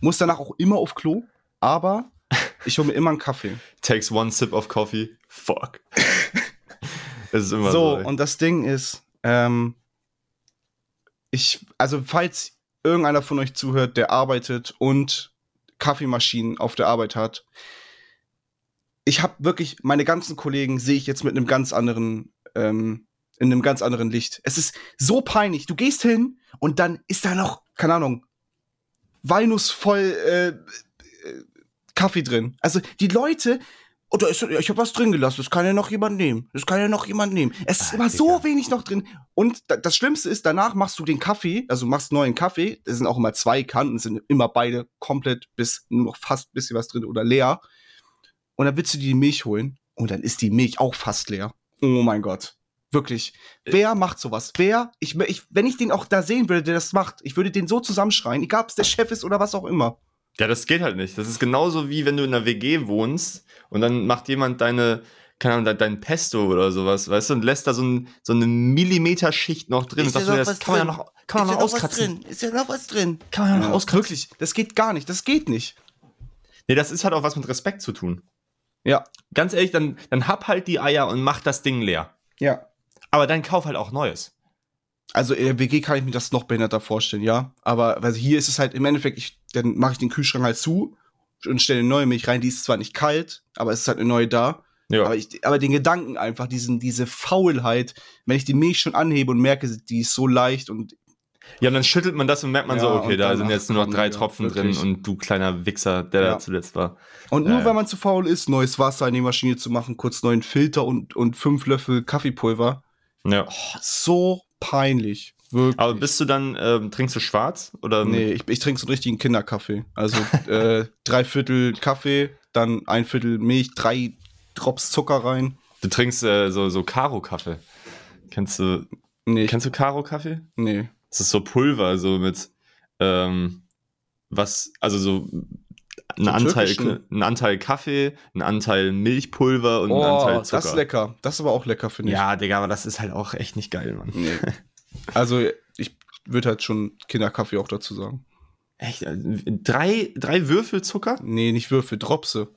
Muss danach auch immer auf Klo, aber <laughs> ich hole mir immer einen Kaffee. Takes one sip of coffee. Fuck. <laughs> Es ist immer so. So, und das Ding ist, ähm, ich, also falls irgendeiner von euch zuhört, der arbeitet und Kaffeemaschinen auf der Arbeit hat, ich habe wirklich, meine ganzen Kollegen sehe ich jetzt mit einem ganz anderen, ähm, in einem ganz anderen Licht. Es ist so peinlich. Du gehst hin und dann ist da noch, keine Ahnung, walnussvoll äh, äh, Kaffee drin. Also die Leute, da ist, ich habe was drin gelassen, das kann ja noch jemand nehmen. Das kann ja noch jemand nehmen. Es ist Ah, immer so Digga. wenig noch drin. Und da, das Schlimmste ist, danach machst du den Kaffee, also machst neuen Kaffee. Es sind auch immer zwei Kanten, sind immer beide komplett bis nur noch fast ein bisschen was drin oder leer. Und dann willst du dir die Milch holen und dann ist die Milch auch fast leer. Oh mein Gott. Wirklich. Wer macht sowas? Wer? Ich, ich, wenn ich den auch da sehen würde, der das macht, ich würde den so zusammenschreien, egal ob es der Chef ist oder was auch immer. Ja, das geht halt nicht. Das ist genauso wie wenn du in einer WG wohnst und dann macht jemand deine, keine Ahnung, dein- dein Pesto oder sowas, weißt du, und lässt da so, ein, so eine Millimeter-Schicht noch drin. Ist und da noch das was kann man ja drin? noch, kann man ist noch ja noch was auskratzen. drin? Ist ja noch was drin? Kann man ja noch Ja, auskratzen. wirklich, das geht gar nicht, das geht nicht. Nee, das ist halt auch was mit Respekt zu tun. Ja. Ganz ehrlich, dann, dann hab halt die Eier und mach das Ding leer. Ja. Aber dann kauf halt auch Neues. Also in der WG kann ich mir das noch behinderter vorstellen, ja. Aber also hier ist es halt im Endeffekt, ich, dann mache ich den Kühlschrank halt zu und stelle neue Milch rein. Die ist zwar nicht kalt, aber es ist halt eine neue da. Ja. Aber, ich, aber den Gedanken einfach, diesen, diese Faulheit, wenn ich die Milch schon anhebe und merke, die ist so leicht und Ja, und dann schüttelt man das und merkt man Ja, so, okay, da sind jetzt nur noch drei Tropfen wirklich. drin und du kleiner Wichser, der Ja. da zuletzt war. Und nur Ja, ja. wenn man zu faul ist, neues Wasser in die Maschine zu machen, kurz neuen Filter und, und fünf Löffel Kaffeepulver. Ja. So peinlich. Wirklich. Aber bist du dann, ähm, trinkst du schwarz? Oder Nee, ich, ich trinke so einen richtigen Kinderkaffee. Also <laughs> äh, drei Viertel Kaffee, dann ein Viertel Milch, drei Drops Zucker rein. du trinkst äh, so, so Karo-Kaffee. Kennst du, Nee, kennst du Karo-Kaffee? nee. Das ist so Pulver, so mit, ähm, was, also so ein So Anteil, türkischen? ein Anteil Kaffee, ein Anteil Milchpulver und ein Oh, Anteil Zucker. das ist lecker. Das ist aber auch lecker, finde ich. Ja, Digga, aber das ist halt auch echt nicht geil, Mann. Nee. <laughs> Also, ich würde halt schon Kinderkaffee auch dazu sagen. Echt? Drei, drei Würfel Zucker? Nee, nicht Würfel, Dropse.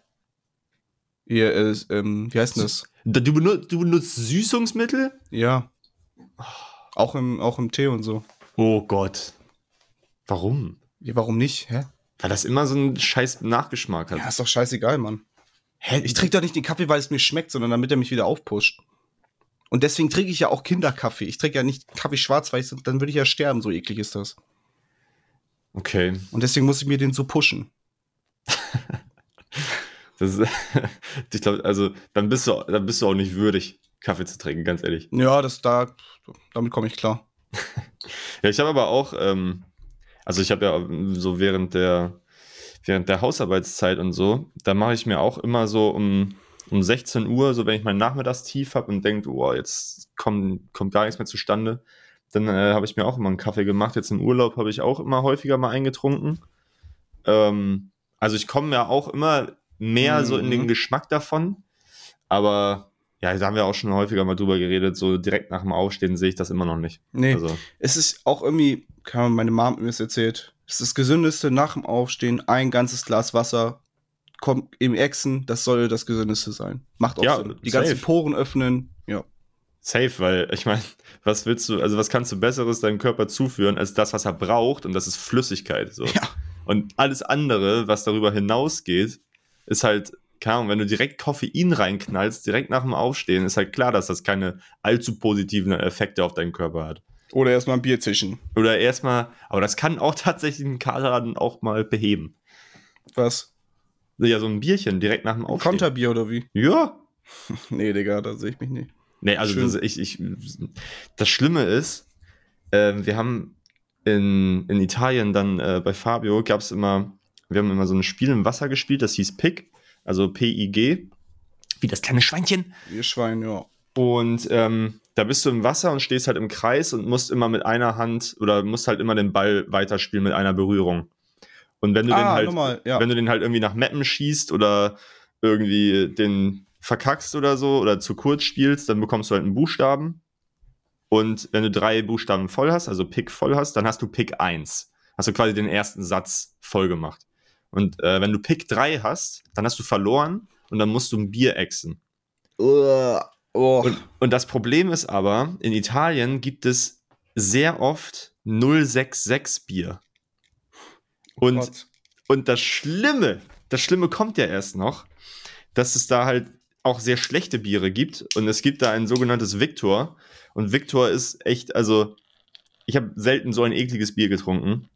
Ihr, äh, ähm, wie heißt denn das? Du benutzt, du benutzt Süßungsmittel? Ja. Auch im, auch im Tee und so. Oh Gott. Warum? Ja, warum nicht? Hä? Weil das immer so einen scheiß Nachgeschmack hat. Ja, ist doch scheißegal, Mann. Hä? Ich trinke doch nicht den Kaffee, weil es mir schmeckt, sondern damit er mich wieder aufpusht. Und deswegen trinke ich ja auch Kinderkaffee. Ich trinke ja nicht Kaffee schwarz, weil ich, dann würde ich ja sterben, so eklig ist das. Okay. Und deswegen muss ich mir den so pushen. <laughs> Das ist, <laughs> ich glaube, also dann bist du, dann bist du auch nicht würdig, Kaffee zu trinken, ganz ehrlich. Ja, das da, damit komme ich klar. <laughs> Ja, ich habe aber auch, ähm, also ich habe ja so während der, während der Hausarbeitszeit und so, da mache ich mir auch immer so um, um 16 Uhr, so wenn ich mein Nachmittagstief habe und denke, oh, jetzt kommt, kommt gar nichts mehr zustande, dann äh, habe ich mir auch immer einen Kaffee gemacht. Jetzt im Urlaub habe ich auch immer häufiger mal eingetrunken. Ähm, also ich komme ja auch immer mehr so in den Mhm. Geschmack davon, aber ja, da haben wir auch schon häufiger mal drüber geredet, so direkt nach dem Aufstehen sehe ich das immer noch nicht. Nee, Also, es ist auch irgendwie, Ahnung, meine Mom hat mir das erzählt, es ist das Gesündeste nach dem Aufstehen, ein ganzes Glas Wasser, kommt im Echsen, das soll das Gesündeste sein. Macht auch Ja, Sinn. Die safe. ganzen Poren öffnen, ja. Safe, weil ich meine, was willst du, also was kannst du Besseres deinem Körper zuführen als das, was er braucht und das ist Flüssigkeit. So. Ja. Und alles andere, was darüber hinausgeht, ist halt, keine Ahnung, wenn du direkt Koffein reinknallst, direkt nach dem Aufstehen, ist halt klar, dass das keine allzu positiven Effekte auf deinen Körper hat. Oder erstmal ein Bier zischen. Oder erstmal, aber das kann auch <laughs> tatsächlich einen Kater dann auch mal beheben. Was? Ja, so ein Bierchen direkt nach dem Aufstehen. Konterbier oder wie? Ja, <laughs> Nee, Digga, da sehe ich mich nicht. Nee, also das, ich, ich, das Schlimme ist, ähm, wir haben in, in Italien dann äh, bei Fabio gab es immer, wir haben immer so ein Spiel im Wasser gespielt, das hieß PIG, also P-I-G, wie das kleine Schweinchen. Ihr Schwein, ja. Und ähm, da bist du im Wasser und stehst halt im Kreis und musst immer mit einer Hand oder musst halt immer den Ball weiterspielen mit einer Berührung. Und wenn du den Ah, halt, nochmal, ja. wenn du den halt irgendwie nach Mappen schießt oder irgendwie den verkackst oder so oder zu kurz spielst, dann bekommst du halt einen Buchstaben. Und wenn du drei Buchstaben voll hast, also Pick voll hast, dann hast du Pick 1. Hast du quasi den ersten Satz voll gemacht. Und äh, wenn du Pick 3 hast, dann hast du verloren und dann musst du ein Bier exen. Uh, oh. Und, und das Problem ist aber, in Italien gibt es sehr oft 066 Bier. Und, Gott. und das Schlimme, das Schlimme kommt ja erst noch, dass es da halt auch sehr schlechte Biere gibt. Und es gibt da ein sogenanntes Victor. Und Victor ist echt, also, ich habe selten so ein ekliges Bier getrunken.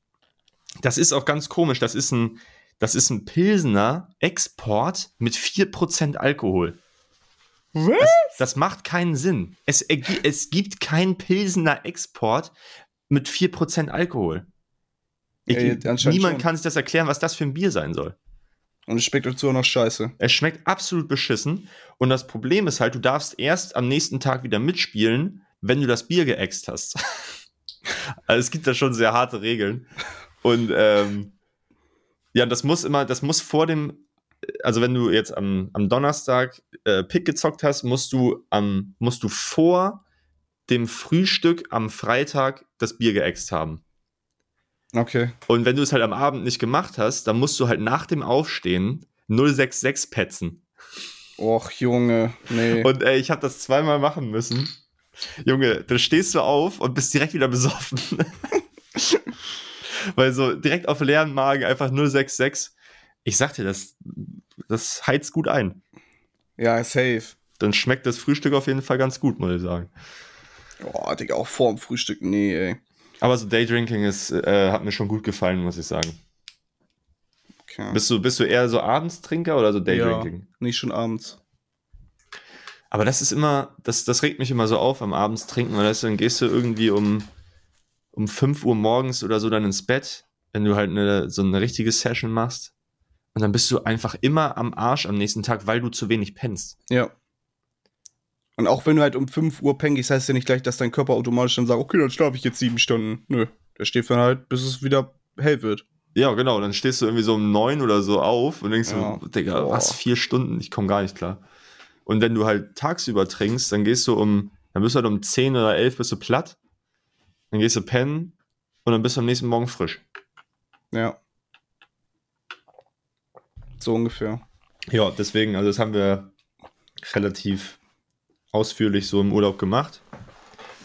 Das ist auch ganz komisch. Das ist ein, das ist ein Pilsener Export mit 4% Alkohol. Was? Das macht keinen Sinn. Es, es gibt keinen Pilsener Export mit 4% Alkohol. Ich, anscheinend niemand schon. kann sich das erklären, was das für ein Bier sein soll. Und es schmeckt dazu auch noch scheiße. Es schmeckt absolut beschissen. Und das Problem ist halt, du darfst erst am nächsten Tag wieder mitspielen, wenn du das Bier geäxt hast. <laughs> also es gibt da schon sehr harte Regeln. Und ähm, ja, das muss immer, das muss vor dem, also wenn du jetzt am, am Donnerstag äh, Pick gezockt hast, musst du, am, musst du vor dem Frühstück am Freitag das Bier geäxt haben. Okay. Und wenn du es halt am Abend nicht gemacht hast, dann musst du halt nach dem Aufstehen 066 petzen. Och, Junge. Nee. Und ey, ich habe das zweimal machen müssen. Junge, da stehst du auf und bist direkt wieder besoffen. <laughs> Weil so direkt auf leeren Magen einfach 066. Ich sag dir, das, das heizt gut ein. ja, safe. Dann schmeckt das Frühstück auf jeden Fall ganz gut, muss ich sagen. Oh, Digga, auch vorm Frühstück. Nee, ey. Aber so Daydrinking ist, äh, hat mir schon gut gefallen, muss ich sagen. Okay. Bist du, bist du eher so Abendstrinker oder so ja, Daydrinking? nicht schon abends. Aber das ist immer, das, das regt mich immer so auf am Abends trinken, weil das, dann gehst du irgendwie um, um 5 Uhr morgens oder so dann ins Bett, wenn du halt eine, so eine richtige Session machst. Und dann bist du einfach immer am Arsch am nächsten Tag, weil du zu wenig pennst. Ja. Und auch wenn du halt um 5 Uhr pengst, heißt ja nicht gleich, dass dein Körper automatisch dann sagt, okay, dann schlafe ich jetzt sieben Stunden. Nö. Der steht dann halt, bis es wieder hell wird. Ja, genau. Dann stehst du irgendwie so um 9 oder so auf und denkst Ja. so, Digga, Boah. was, vier Stunden? Ich komme gar nicht klar. Und wenn du halt tagsüber trinkst, dann gehst du um, dann bist du halt um 10 oder 11 bist du platt. Dann gehst du pennen und dann bist du am nächsten Morgen frisch. Ja. So ungefähr. Ja, deswegen, also das haben wir relativ ausführlich so im Urlaub gemacht.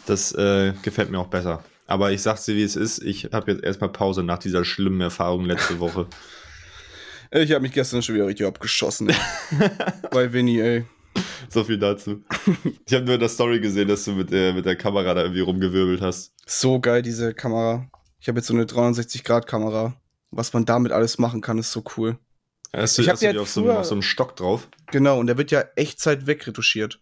Das äh, gefällt mir auch besser. Aber ich sag's dir, wie es ist. Ich habe jetzt erstmal Pause nach dieser schlimmen Erfahrung letzte Woche. <laughs> Ich habe mich gestern schon wieder richtig abgeschossen. <laughs> Bei Winnie, ey. <laughs> So viel dazu. Ich habe nur in der Story gesehen, dass du mit der, mit der Kamera da irgendwie rumgewirbelt hast. So geil, diese Kamera. Ich habe jetzt so eine 360-Grad-Kamera. Was man damit alles machen kann, ist so cool. Hast du, Ich hast du die auf so, einem- früher- auf so einem Stock drauf? Genau, und der wird ja Echtzeit wegretuschiert.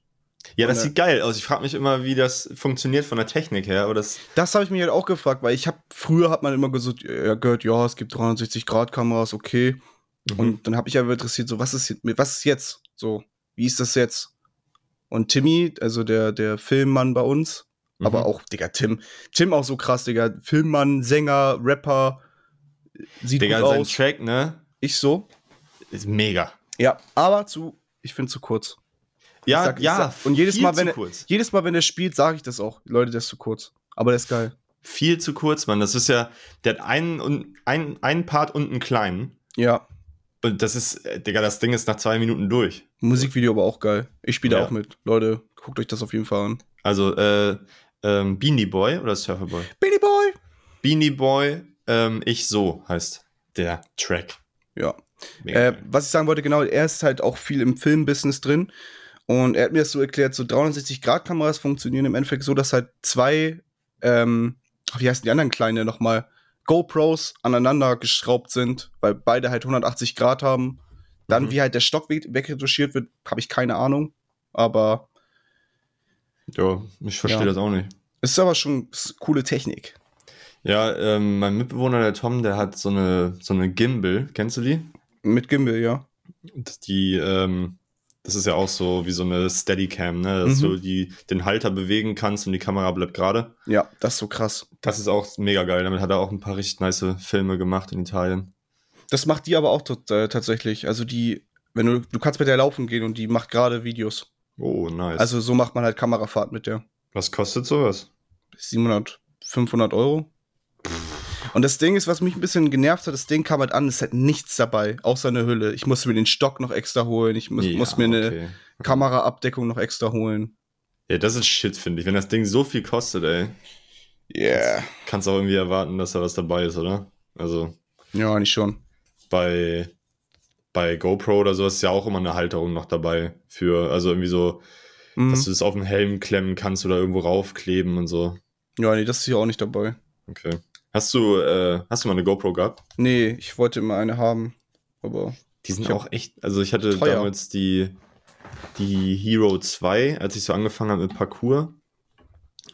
Ja, das äh, sieht geil aus. Ich frage mich immer, wie das funktioniert von der Technik her. Aber das, Das habe ich mich halt auch gefragt, weil ich habe früher hat man immer gesagt, ja, gehört, ja, es gibt 360 Grad Kameras, okay. Mhm. Und dann habe ich aber interessiert, so was ist was ist jetzt? So, wie ist das jetzt? Und Timmy, also der der Filmmann bei uns, Mhm. aber auch Digga Tim, Tim auch so krass, Digga, Filmmann, Sänger, Rapper, sieht Digga, gut sein aus. Track, ne? Ich so. Ist mega. Ja, aber zu ich finde zu kurz. Ja, sag- ja. sag- und jedes Mal, wenn er-. Jedes Mal, wenn er spielt, sage ich das auch. Leute, der ist zu kurz. Aber der ist geil. Viel zu kurz, Mann. Das ist ja, der hat einen, und, einen, einen Part und einen kleinen. Ja, Und das ist, äh, Digga, das Ding ist nach zwei Minuten durch. Musikvideo aber auch geil. Ich spiele Ja. auch mit. Leute, guckt euch das auf jeden Fall an. Also, äh, ähm, Beanie Boy oder Surfer Boy? Beanie Boy! Beanie Boy, ähm, ich so heißt der Track. Ja. Äh, was ich sagen wollte, genau, er ist halt auch viel im Filmbusiness drin. Und er hat mir das so erklärt, so 360-Grad-Kameras funktionieren im Endeffekt so, dass halt zwei, ähm, wie heißen die anderen kleine nochmal, GoPros aneinander geschraubt sind, weil beide halt 180 Grad haben. Dann, Mhm. wie halt der Stock weg- wegretuschiert wird, habe ich keine Ahnung. Aber ja, ich verstehe Ja. das auch nicht. ist aber schon ist coole Technik. Ja, ähm, mein Mitbewohner, der Tom, der hat so eine, so eine Gimbal. Kennst du die? Mit Gimbal, ja. Und Die, ähm, das ist ja auch so wie so eine Steadicam, ne? Dass Mhm. du die, den Halter bewegen kannst und die Kamera bleibt gerade. Ja, das ist so krass. Das ist auch mega geil. Damit hat er auch ein paar richtig nice Filme gemacht in Italien. Das macht die aber auch tot, äh, tatsächlich. Also die, wenn du, du kannst mit der laufen gehen und die macht gerade Videos. Oh, nice. Also so macht man halt Kamerafahrt mit der. was kostet sowas? 700, 500 Euro. Und das Ding ist, was mich ein bisschen genervt hat, das Ding kam halt an, es hat nichts dabei, außer eine Hülle. Ich musste mir den Stock noch extra holen, ich muss, Ja, muss mir eine okay. Kameraabdeckung noch extra holen. Ja, das ist Shit, finde ich. Wenn das Ding so viel kostet, ey, Yeah. kannst du auch irgendwie erwarten, dass da was dabei ist, oder? Also Ja, nicht schon. bei, bei GoPro oder so ist ja auch immer eine Halterung noch dabei für, also irgendwie so, Mhm. dass du das auf den Helm klemmen kannst oder irgendwo raufkleben und so. Ja, nee, das ist hier auch nicht dabei. Okay. Hast du, äh, hast du mal eine GoPro gehabt? Nee, ich wollte immer eine haben. Aber Die sind auch echt, also ich hatte Teuer. damals die, die Hero 2, als ich so angefangen habe mit Parkour,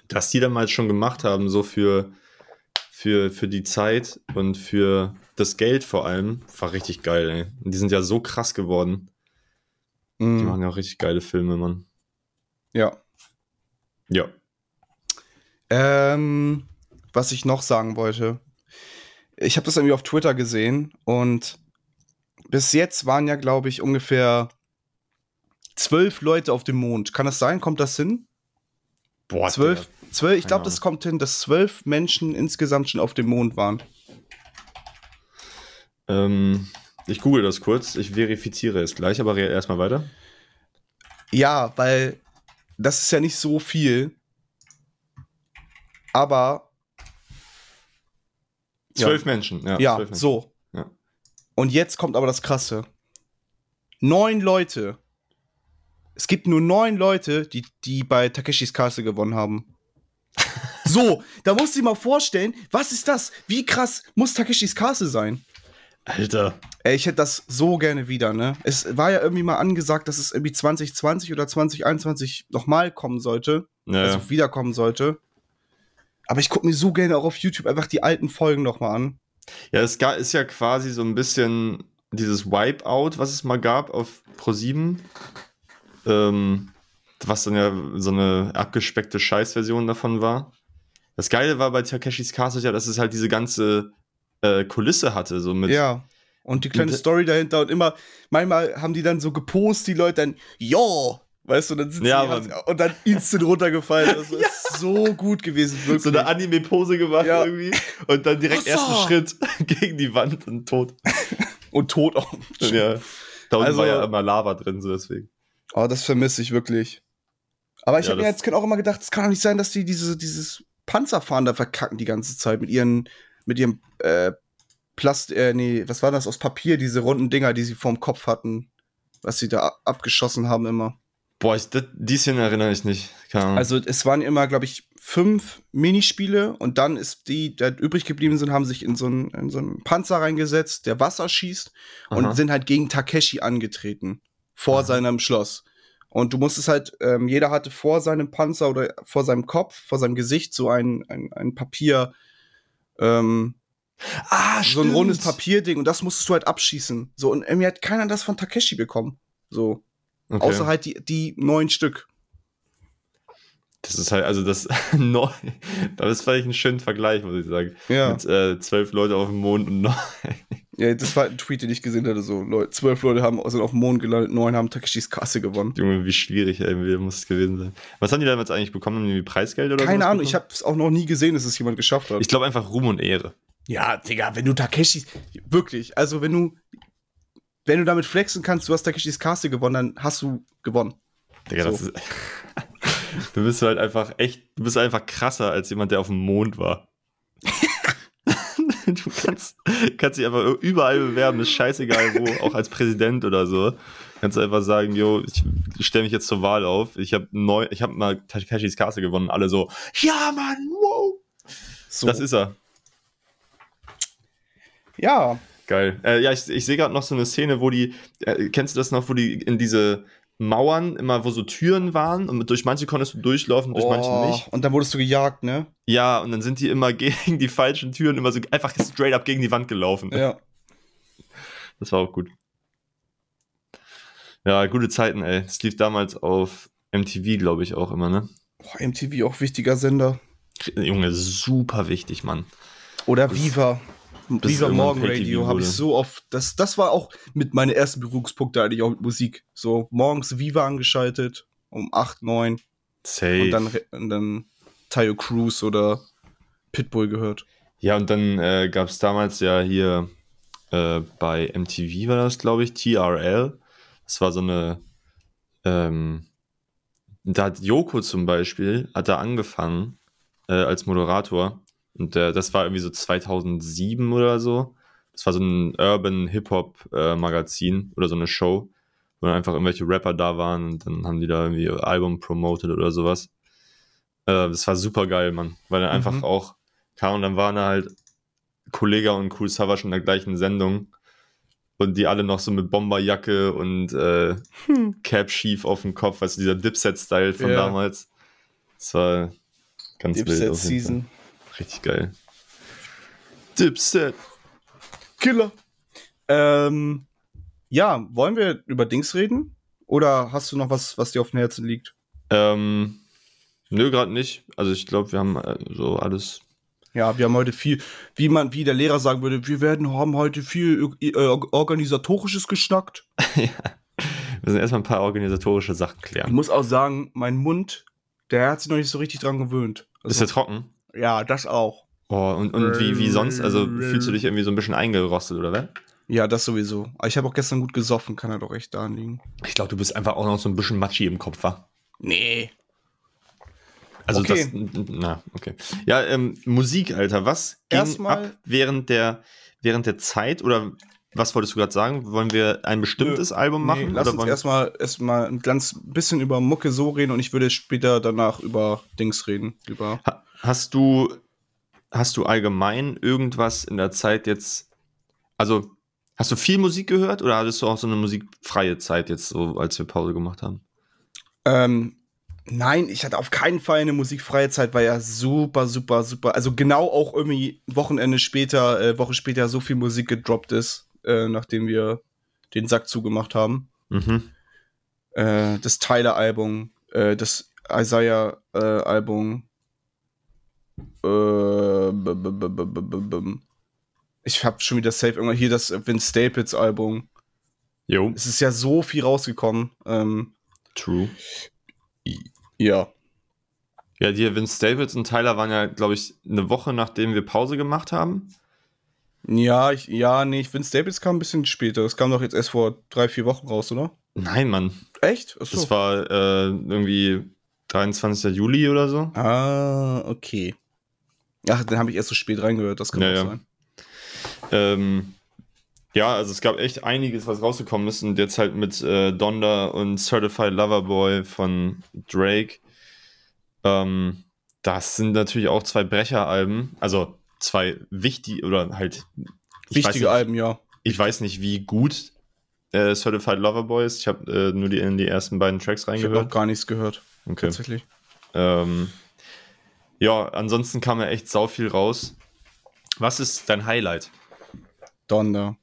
dass die damals schon gemacht haben, so für, für, für die Zeit und für das Geld vor allem, war richtig geil, ey. Und die sind ja so krass geworden. Die Mhm. machen ja auch richtig geile Filme, Mann. ja. Ja. Ähm, was ich noch sagen wollte. Ich habe das irgendwie auf Twitter gesehen und bis jetzt waren ja, glaube ich, ungefähr zwölf Leute auf dem Mond. Kann das sein? Kommt das hin? Boah, Zwölf? Digga. Zwölf? Ich glaube, das kommt hin, dass zwölf Menschen insgesamt schon auf dem Mond waren. Ähm, ich google das kurz, ich verifiziere es gleich, aber erstmal weiter. Ja, weil das ist ja nicht so viel. Aber Zwölf Menschen, ja. Ja, Menschen. so. Ja. Und jetzt kommt aber das Krasse. Neun Leute. Es gibt nur neun Leute, die, die bei Takeshis Castle gewonnen haben. <laughs> so, da musst du dir mal vorstellen, was ist das? Wie krass muss Takeshis Castle sein? Alter. Ey, ich hätte das so gerne wieder, ne? Es war ja irgendwie mal angesagt, dass es irgendwie 2020 oder 2021 nochmal kommen sollte. Ja, Also wiederkommen sollte. Aber ich gucke mir so gerne auch auf YouTube einfach die alten Folgen nochmal an. Ja, es ist ja quasi so ein bisschen dieses Wipeout, was es mal gab auf Pro7. Ähm, was dann ja so eine abgespeckte Scheißversion davon war. Das Geile war bei Takeshis Castle ja, dass es halt diese ganze äh, Kulisse hatte, so mit. Ja. Und die kleine Story dahinter und immer, manchmal haben die dann so gepostet, die Leute dann, jo, weißt du, dann sind Ja, sie und dann instant runtergefallen. <laughs> Das ist so gut gewesen, wirklich. So eine Anime-Pose gemacht Ja. irgendwie. Und dann direkt Wasser! ersten Schritt <laughs> gegen die Wand und tot. und tot auch. <laughs> ja. Da unten Also- war ja immer Lava drin, so deswegen. Oh, das vermisse ich wirklich. Aber ich Ja, habe mir als Kind auch immer gedacht, es kann doch nicht sein, dass die diese, dieses Panzerfahren da verkacken die ganze Zeit mit ihren, mit ihrem äh, Plast, äh, nee, was war das aus Papier, diese runden Dinger, die sie vorm Kopf hatten, was sie da abgeschossen haben immer. Boah, ich, das, die Szene erinnere ich nicht. Also es waren immer, glaube ich, fünf Minispiele und dann ist die, die übrig geblieben sind, haben sich in so einen, in so einen Panzer reingesetzt, der Wasser schießt Aha. und sind halt gegen Takeshi angetreten vor Aha. seinem Schloss. Und du musstest halt, ähm, jeder hatte vor seinem Panzer oder vor seinem Kopf, vor seinem Gesicht so ein, ein, ein Papier, ähm, ah, so ein rundes Papierding und das musstest du halt abschießen. So, und irgendwie hat keiner das von Takeshi bekommen. So. Okay. Außer halt die, die neun Stück. Das ist halt, also das <laughs> neu, das fand ich einen schönen Vergleich, muss ich sagen. Ja. Mit äh, zwölf Leute auf dem Mond und neun. Ja, das war ein Tweet, den ich gesehen hatte. So, Leute, zwölf Leute haben, sind auf dem Mond gelandet, neun haben Takeshis Kasse gewonnen. Junge, wie schwierig, ey, muss es gewesen sein. Was haben die damals eigentlich bekommen? Irgendwie Preisgeld oder Keine Ahnung, bekommen? ich habe es auch noch nie gesehen, dass es jemand geschafft hat. Ich glaube einfach Ruhm und Ehre. Ja, Digga, wenn du Takeshis, wirklich, also wenn du, wenn du damit flexen kannst, du hast Takeshis Kasse gewonnen, dann hast du gewonnen. Digga, so. das ist. <laughs> du bist halt einfach echt, du bist einfach krasser als jemand, der auf dem Mond war. <laughs> du kannst, kannst dich einfach überall bewerben, ist scheißegal wo, auch als Präsident oder so. Kannst du einfach sagen, jo, ich, ich stelle mich jetzt zur Wahl auf. Ich habe neu, ich habe mal Takeshis Castle gewonnen. Alle so, ja, Mann, wow. So. Das ist er. Ja. Geil. Äh, ja, ich, ich sehe gerade noch so eine Szene, wo die, äh, kennst du das noch, wo die in diese Mauern, immer wo so Türen waren und durch manche konntest du durchlaufen, durch oh, manche nicht. Und dann wurdest du gejagt, ne? Ja, und dann sind die immer <laughs> gegen die falschen Türen, immer so einfach straight up gegen die Wand gelaufen. Ja. Das war auch gut. Ja, gute Zeiten, ey. Das lief damals auf MTV, glaube ich, auch immer, ne? Boah, MTV auch wichtiger Sender. Junge, super wichtig, Mann. Oder das Viva. Viva Morgen Radio habe ich so oft. Das, das war auch mit meinen ersten Berührungspunkten eigentlich auch mit Musik. So morgens Viva angeschaltet, um 8, 9. Safe. Und dann, und dann Tayo Cruz oder Pitbull gehört. Ja, und dann äh, gab es damals ja hier äh, bei MTV war das, glaube ich, TRL. Das war so eine. Ähm, da hat Joko zum Beispiel, hat da angefangen äh, als Moderator und äh, das war irgendwie so 2007 oder so. Das war so ein Urban Hip-Hop-Magazin äh, oder so eine Show, wo dann einfach irgendwelche Rapper da waren und dann haben die da irgendwie Album promoted oder sowas. Äh, das war super geil, Mann. Weil dann mhm. einfach auch kam und dann waren da halt Kollega und Cool Savage in der gleichen Sendung und die alle noch so mit Bomberjacke und äh, hm. Cap schief auf dem Kopf, weißt du, dieser Dipset-Style von ja. damals. Das war ganz Dipset wild. Season. Richtig geil. Dipset. Killer. Ähm, ja, wollen wir über Dings reden? Oder hast du noch was, was dir auf dem Herzen liegt? Ähm, nö, gerade nicht. Also ich glaube, wir haben äh, so alles. Ja, wir haben heute viel, wie man, wie der Lehrer sagen würde, wir werden haben heute viel äh, organisatorisches geschnackt. <laughs> ja. Wir müssen erstmal ein paar organisatorische Sachen klären. Ich muss auch sagen, mein Mund, der hat sich noch nicht so richtig dran gewöhnt. Also, Ist der trocken? Ja, das auch. Oh, und, und wie, wie sonst? Also fühlst du dich irgendwie so ein bisschen eingerostet, oder was? Ja, das sowieso. Aber ich habe auch gestern gut gesoffen, kann er doch echt da liegen. Ich glaube, du bist einfach auch noch so ein bisschen matschi im Kopf, wa? Nee. Also okay. das, na, okay. Ja, ähm, Musik, Alter, was ging Erstmal ab während der, während der Zeit oder was wolltest du gerade sagen? Wollen wir ein bestimmtes Nö, Album machen? Nee, lass uns erstmal erstmal ein ganz bisschen über Mucke so reden und ich würde später danach über Dings reden. Über ha hast du, hast du allgemein irgendwas in der Zeit jetzt, also hast du viel Musik gehört oder hattest du auch so eine musikfreie Zeit jetzt, so als wir Pause gemacht haben? Ähm, nein, ich hatte auf keinen Fall eine musikfreie Zeit, weil ja super, super, super, also genau auch irgendwie Wochenende später, äh, Woche später so viel Musik gedroppt ist äh, nachdem wir den Sack zugemacht haben. Mhm. Äh, das Tyler-Album, äh, das Isaiah-Album. Äh, ich hab schon wieder safe irgendwann hier das Vince Staples Album. Jo. Es ist ja so viel rausgekommen. Ähm, True. Ja. Ja, die Vince Staples und Tyler waren ja, glaube ich, eine Woche nachdem wir Pause gemacht haben. Ja, ich, ja, nee, finde Staples kam ein bisschen später. Das kam doch jetzt erst vor drei, vier Wochen raus, oder? Nein, Mann. Echt? Achso. Das war äh, irgendwie 23. Juli oder so. Ah, okay. Ach, dann habe ich erst so spät reingehört, das kann ja, auch ja. sein. Ähm, ja, also es gab echt einiges, was rausgekommen ist. Und jetzt halt mit äh, Donda und Certified Lover Boy von Drake. Ähm, das sind natürlich auch zwei Brecheralben. Also zwei wichtige oder halt. Wichtige nicht, Alben, ja. Ich weiß nicht, wie gut äh, Certified Lover Boy ist. Ich habe äh, nur die, in die ersten beiden Tracks Ich habe reingehört. noch gar nichts gehört, Okay. tatsächlich. Ähm, ja, ansonsten kam ja echt sau viel raus. Was ist dein Highlight? Donda.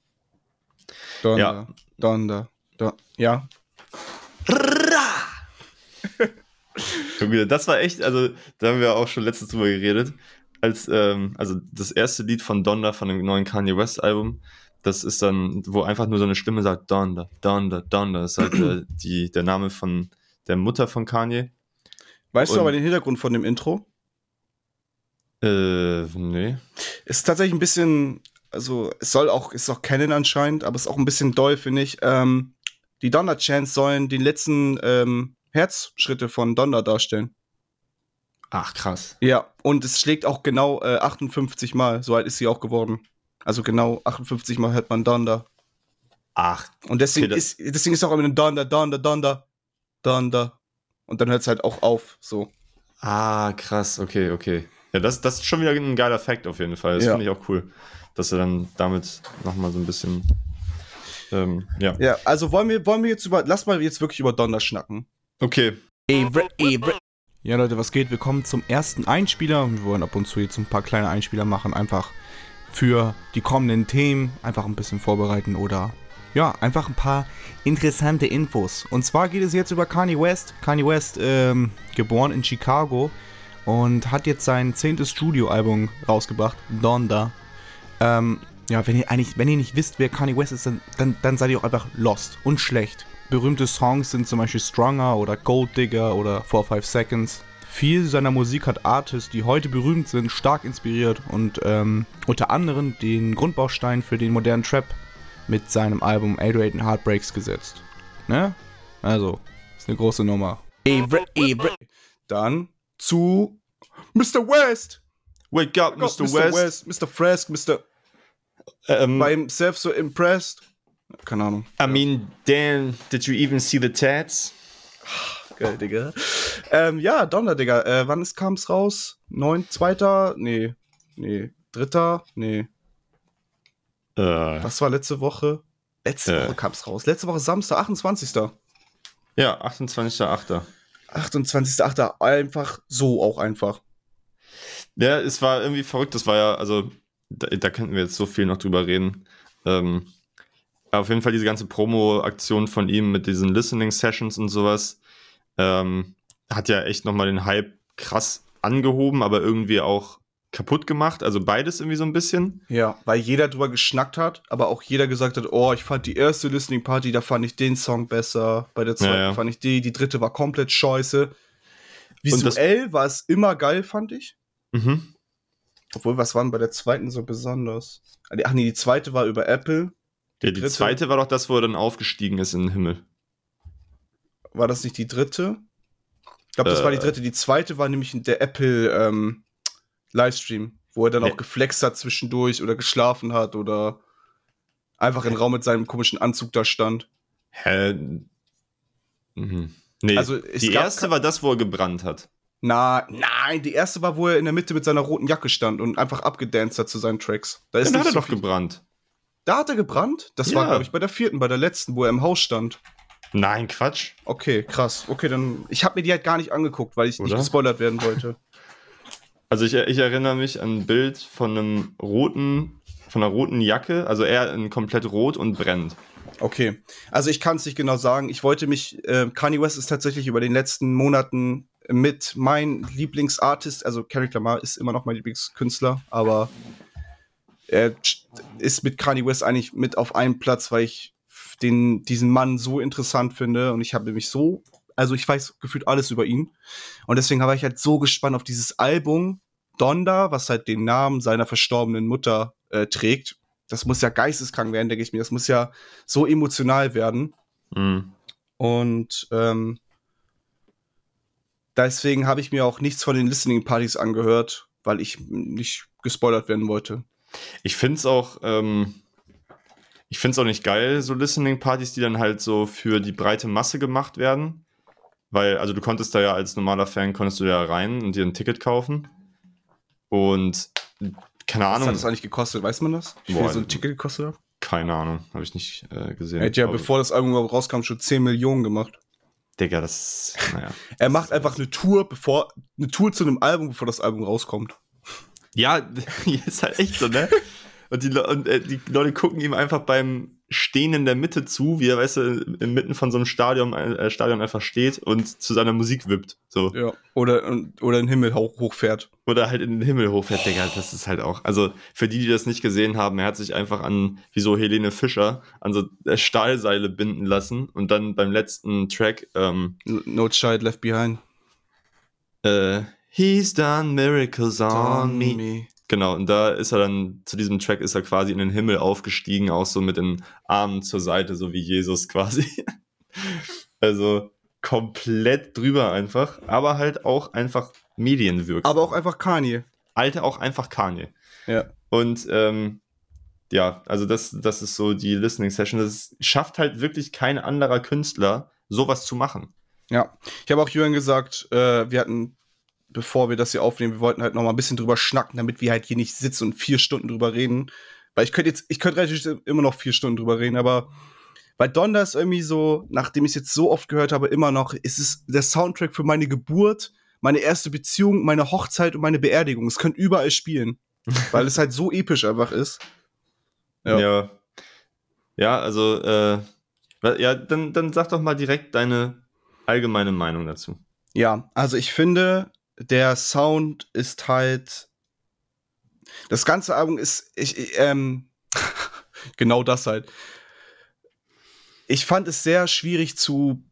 Donda. Ja. Donda. Don ja. <laughs> Das war echt, also da haben wir auch schon letztens drüber geredet. Als, ähm, also das erste Lied von Donda von dem neuen Kanye West Album, das ist dann, wo einfach nur so eine Stimme sagt, Donda, Donda, Donda. Das ist halt äh, die, der Name von der Mutter von Kanye. Weißt Und- du aber den Hintergrund von dem Intro? Äh, nee. Es ist tatsächlich ein bisschen, also es soll auch, ist auch Canon anscheinend, aber es ist auch ein bisschen doll, finde ich. Ähm, die Donda Chants sollen den letzten ähm, Herzschritte von Donda darstellen. Ach, krass. Ja, und es schlägt auch genau äh, 58 Mal, so alt ist sie auch geworden. Also genau 58 Mal hört man Donda. Ach, Und deswegen, Okay, ist, deswegen ist auch immer ein Donda, Donda, Donda, Donda. Und dann hört es halt auch auf, so. ah, krass, okay, okay. Ja, das, das ist schon wieder ein geiler Fact auf jeden Fall. Das Ja. finde ich auch cool, dass er dann damit nochmal so ein bisschen, ähm, ja. Ja, also wollen wir, wollen wir jetzt über, lass mal jetzt wirklich über Donda schnacken. Okay, Ja, Leute, was geht? Willkommen zum ersten Einspieler. Wir wollen ab und zu jetzt ein paar kleine Einspieler machen, einfach für die kommenden Themen, einfach ein bisschen vorbereiten oder ja, einfach ein paar interessante Infos. Und zwar geht es jetzt über Kanye West. Kanye West, ähm, geboren in Chicago und hat jetzt sein zehntes Studioalbum rausgebracht, Donda. Ähm, ja, wenn ihr eigentlich, wenn ihr nicht wisst, wer Kanye West ist, dann, dann, dann seid ihr auch einfach lost und schlecht. Berühmte Songs sind zum Beispiel Stronger oder Gold Digger oder 4-5 Seconds. Viel seiner Musik hat Artists, die heute berühmt sind, stark inspiriert und ähm, unter anderem den Grundbaustein für den modernen Trap mit seinem Album 808 Heartbreaks gesetzt. Ne? Also, ist eine große Nummer. Dann zu Mr. West. wake up, Mr. West. Mr. Fresk, Mr. Ähm, By himself so impressed. Keine Ahnung. I mean, damn, did you even see the tats? Geil, Digga. Ähm, ja, Donner, Digga. Äh, wann ist, kam's raus? Neun, zweiter? Nee. Nee. Dritter? Nee. Was war letzte Woche? Letzte Äh. Woche kam's raus. Letzte Woche Samstag, 28. ja, 28.8. 28.8. Einfach so auch einfach. Ja, es war irgendwie verrückt. Das war ja, also, da, da könnten wir jetzt so viel noch drüber reden. Ähm, auf jeden Fall diese ganze Promo-Aktion von ihm mit diesen Listening-Sessions und sowas ähm, hat ja echt nochmal den Hype krass angehoben, aber irgendwie auch kaputt gemacht. Also beides irgendwie so ein bisschen. Ja, weil jeder drüber geschnackt hat, aber auch jeder gesagt hat, oh, ich fand die erste Listening Party, da fand ich den Song besser, bei der zweiten Ja, ja. fand ich die, die dritte war komplett scheiße. Visuell war es immer geil, fand ich. Mhm. Obwohl, was war denn bei der zweiten so besonders? Ach nee, die zweite war über Apple. Ja, die Dritte. zweite war doch das, wo er dann aufgestiegen ist in den Himmel. War das nicht die dritte? Ich glaube, das war die Äh. dritte. Die zweite war nämlich der Apple ähm, Livestream, wo er dann Nee. auch geflext hat zwischendurch oder geschlafen hat oder einfach im Raum mit seinem komischen Anzug da stand. Hä? Mhm. Nee, Also, die erste war das, wo er gebrannt hat. Na, nein, die erste war, wo er in der Mitte mit seiner roten Jacke stand und einfach abgedanced hat zu seinen Tracks. Da ist Dann hat nicht er so doch viel- gebrannt. Da hat er gebrannt? Das Ja. war, glaube ich, bei der vierten, bei der letzten, wo er im Haus stand. Nein, Quatsch. Okay, krass. Okay, dann. Ich habe mir die halt gar nicht angeguckt, weil ich nicht Oder? gespoilert werden wollte. Also ich, ich erinnere mich an ein Bild von einem roten, von einer roten Jacke, also er in komplett rot und brennt. Okay. Also ich kann es nicht genau sagen. Ich wollte mich. Äh, Kanye West ist tatsächlich über den letzten Monaten mit mein Lieblingsartist, also Kendrick Lamar ist immer noch mein Lieblingskünstler, aber er ist mit Kanye West eigentlich mit auf einem Platz, weil ich den, diesen Mann so interessant finde und ich habe mich so, also ich weiß gefühlt alles über ihn und deswegen war ich halt so gespannt auf dieses Album Donda, was halt den Namen seiner verstorbenen Mutter äh, trägt. Das muss ja geisteskrank werden, denke ich mir. Das muss ja so emotional werden. Mhm. Und ähm, deswegen habe ich mir auch nichts von den Listening Partys angehört, weil ich nicht gespoilert werden wollte. Ich finde es auch, ähm, ich finde es auch nicht geil, so Listening-Partys, die dann halt so für die breite Masse gemacht werden. Weil, also du konntest da ja als normaler Fan, konntest du ja rein und dir ein Ticket kaufen. Und keine Was Ahnung. hat das eigentlich gekostet? Weiß man das? Wie viel so ein Ticket gekostet hat? Keine Ahnung, habe ich nicht äh, gesehen. Er hat ja, bevor das Album überhaupt rauskam, schon 10 Millionen gemacht. Digga, das, naja. <laughs> Er macht einfach eine Tour, bevor eine Tour zu einem Album, bevor das Album rauskommt. Ja, <laughs> ist halt echt so, ne? Und die, und, äh, die Leute gucken ihm einfach beim Stehen in der Mitte zu, wie er, weißt du, inmitten von so einem Stadion, äh, Stadion einfach steht und zu seiner Musik wippt. So. Ja. Oder, und- oder in den Himmel hoch, hochfährt. Oder halt in den Himmel hochfährt, Digga. Das ist halt auch. Also für die, die das nicht gesehen haben, er hat sich einfach an, wie so Helene Fischer, an so Stahlseile binden lassen und dann beim letzten Track, ähm, No Child Left Behind. äh, He's done miracles on me. Genau, und da ist er dann, zu diesem Track ist er quasi in den Himmel aufgestiegen, auch so mit den Armen zur Seite, so wie Jesus <laughs> quasi. also komplett drüber einfach, aber halt auch einfach medienwirksam. Aber auch einfach Kanye. Alter, auch einfach Kanye. Ja. Und ähm, ja, also das, das ist so die Listening Session. Das schafft halt wirklich kein anderer Künstler, sowas zu machen. Ja. Ich habe auch Jürgen gesagt, äh, wir hatten, bevor wir das hier aufnehmen, wir wollten halt noch mal ein bisschen drüber schnacken, damit wir halt hier nicht sitzen und vier Stunden drüber reden. Weil ich könnte jetzt, ich könnte relativ immer noch vier Stunden drüber reden, aber bei Donda ist irgendwie so, nachdem ich es jetzt so oft gehört habe, immer noch, ist es der Soundtrack für meine Geburt, meine erste Beziehung, meine Hochzeit und meine Beerdigung. Es könnte überall spielen, <laughs> weil es halt so episch einfach ist. Ja. Ja, ja, also, äh, ja, dann, dann sag doch mal direkt deine allgemeine Meinung dazu. Ja, also ich finde, der Sound ist halt. Das ganze Album ist. Ich, ich, ähm, <laughs> genau das halt. Ich fand es sehr schwierig zu,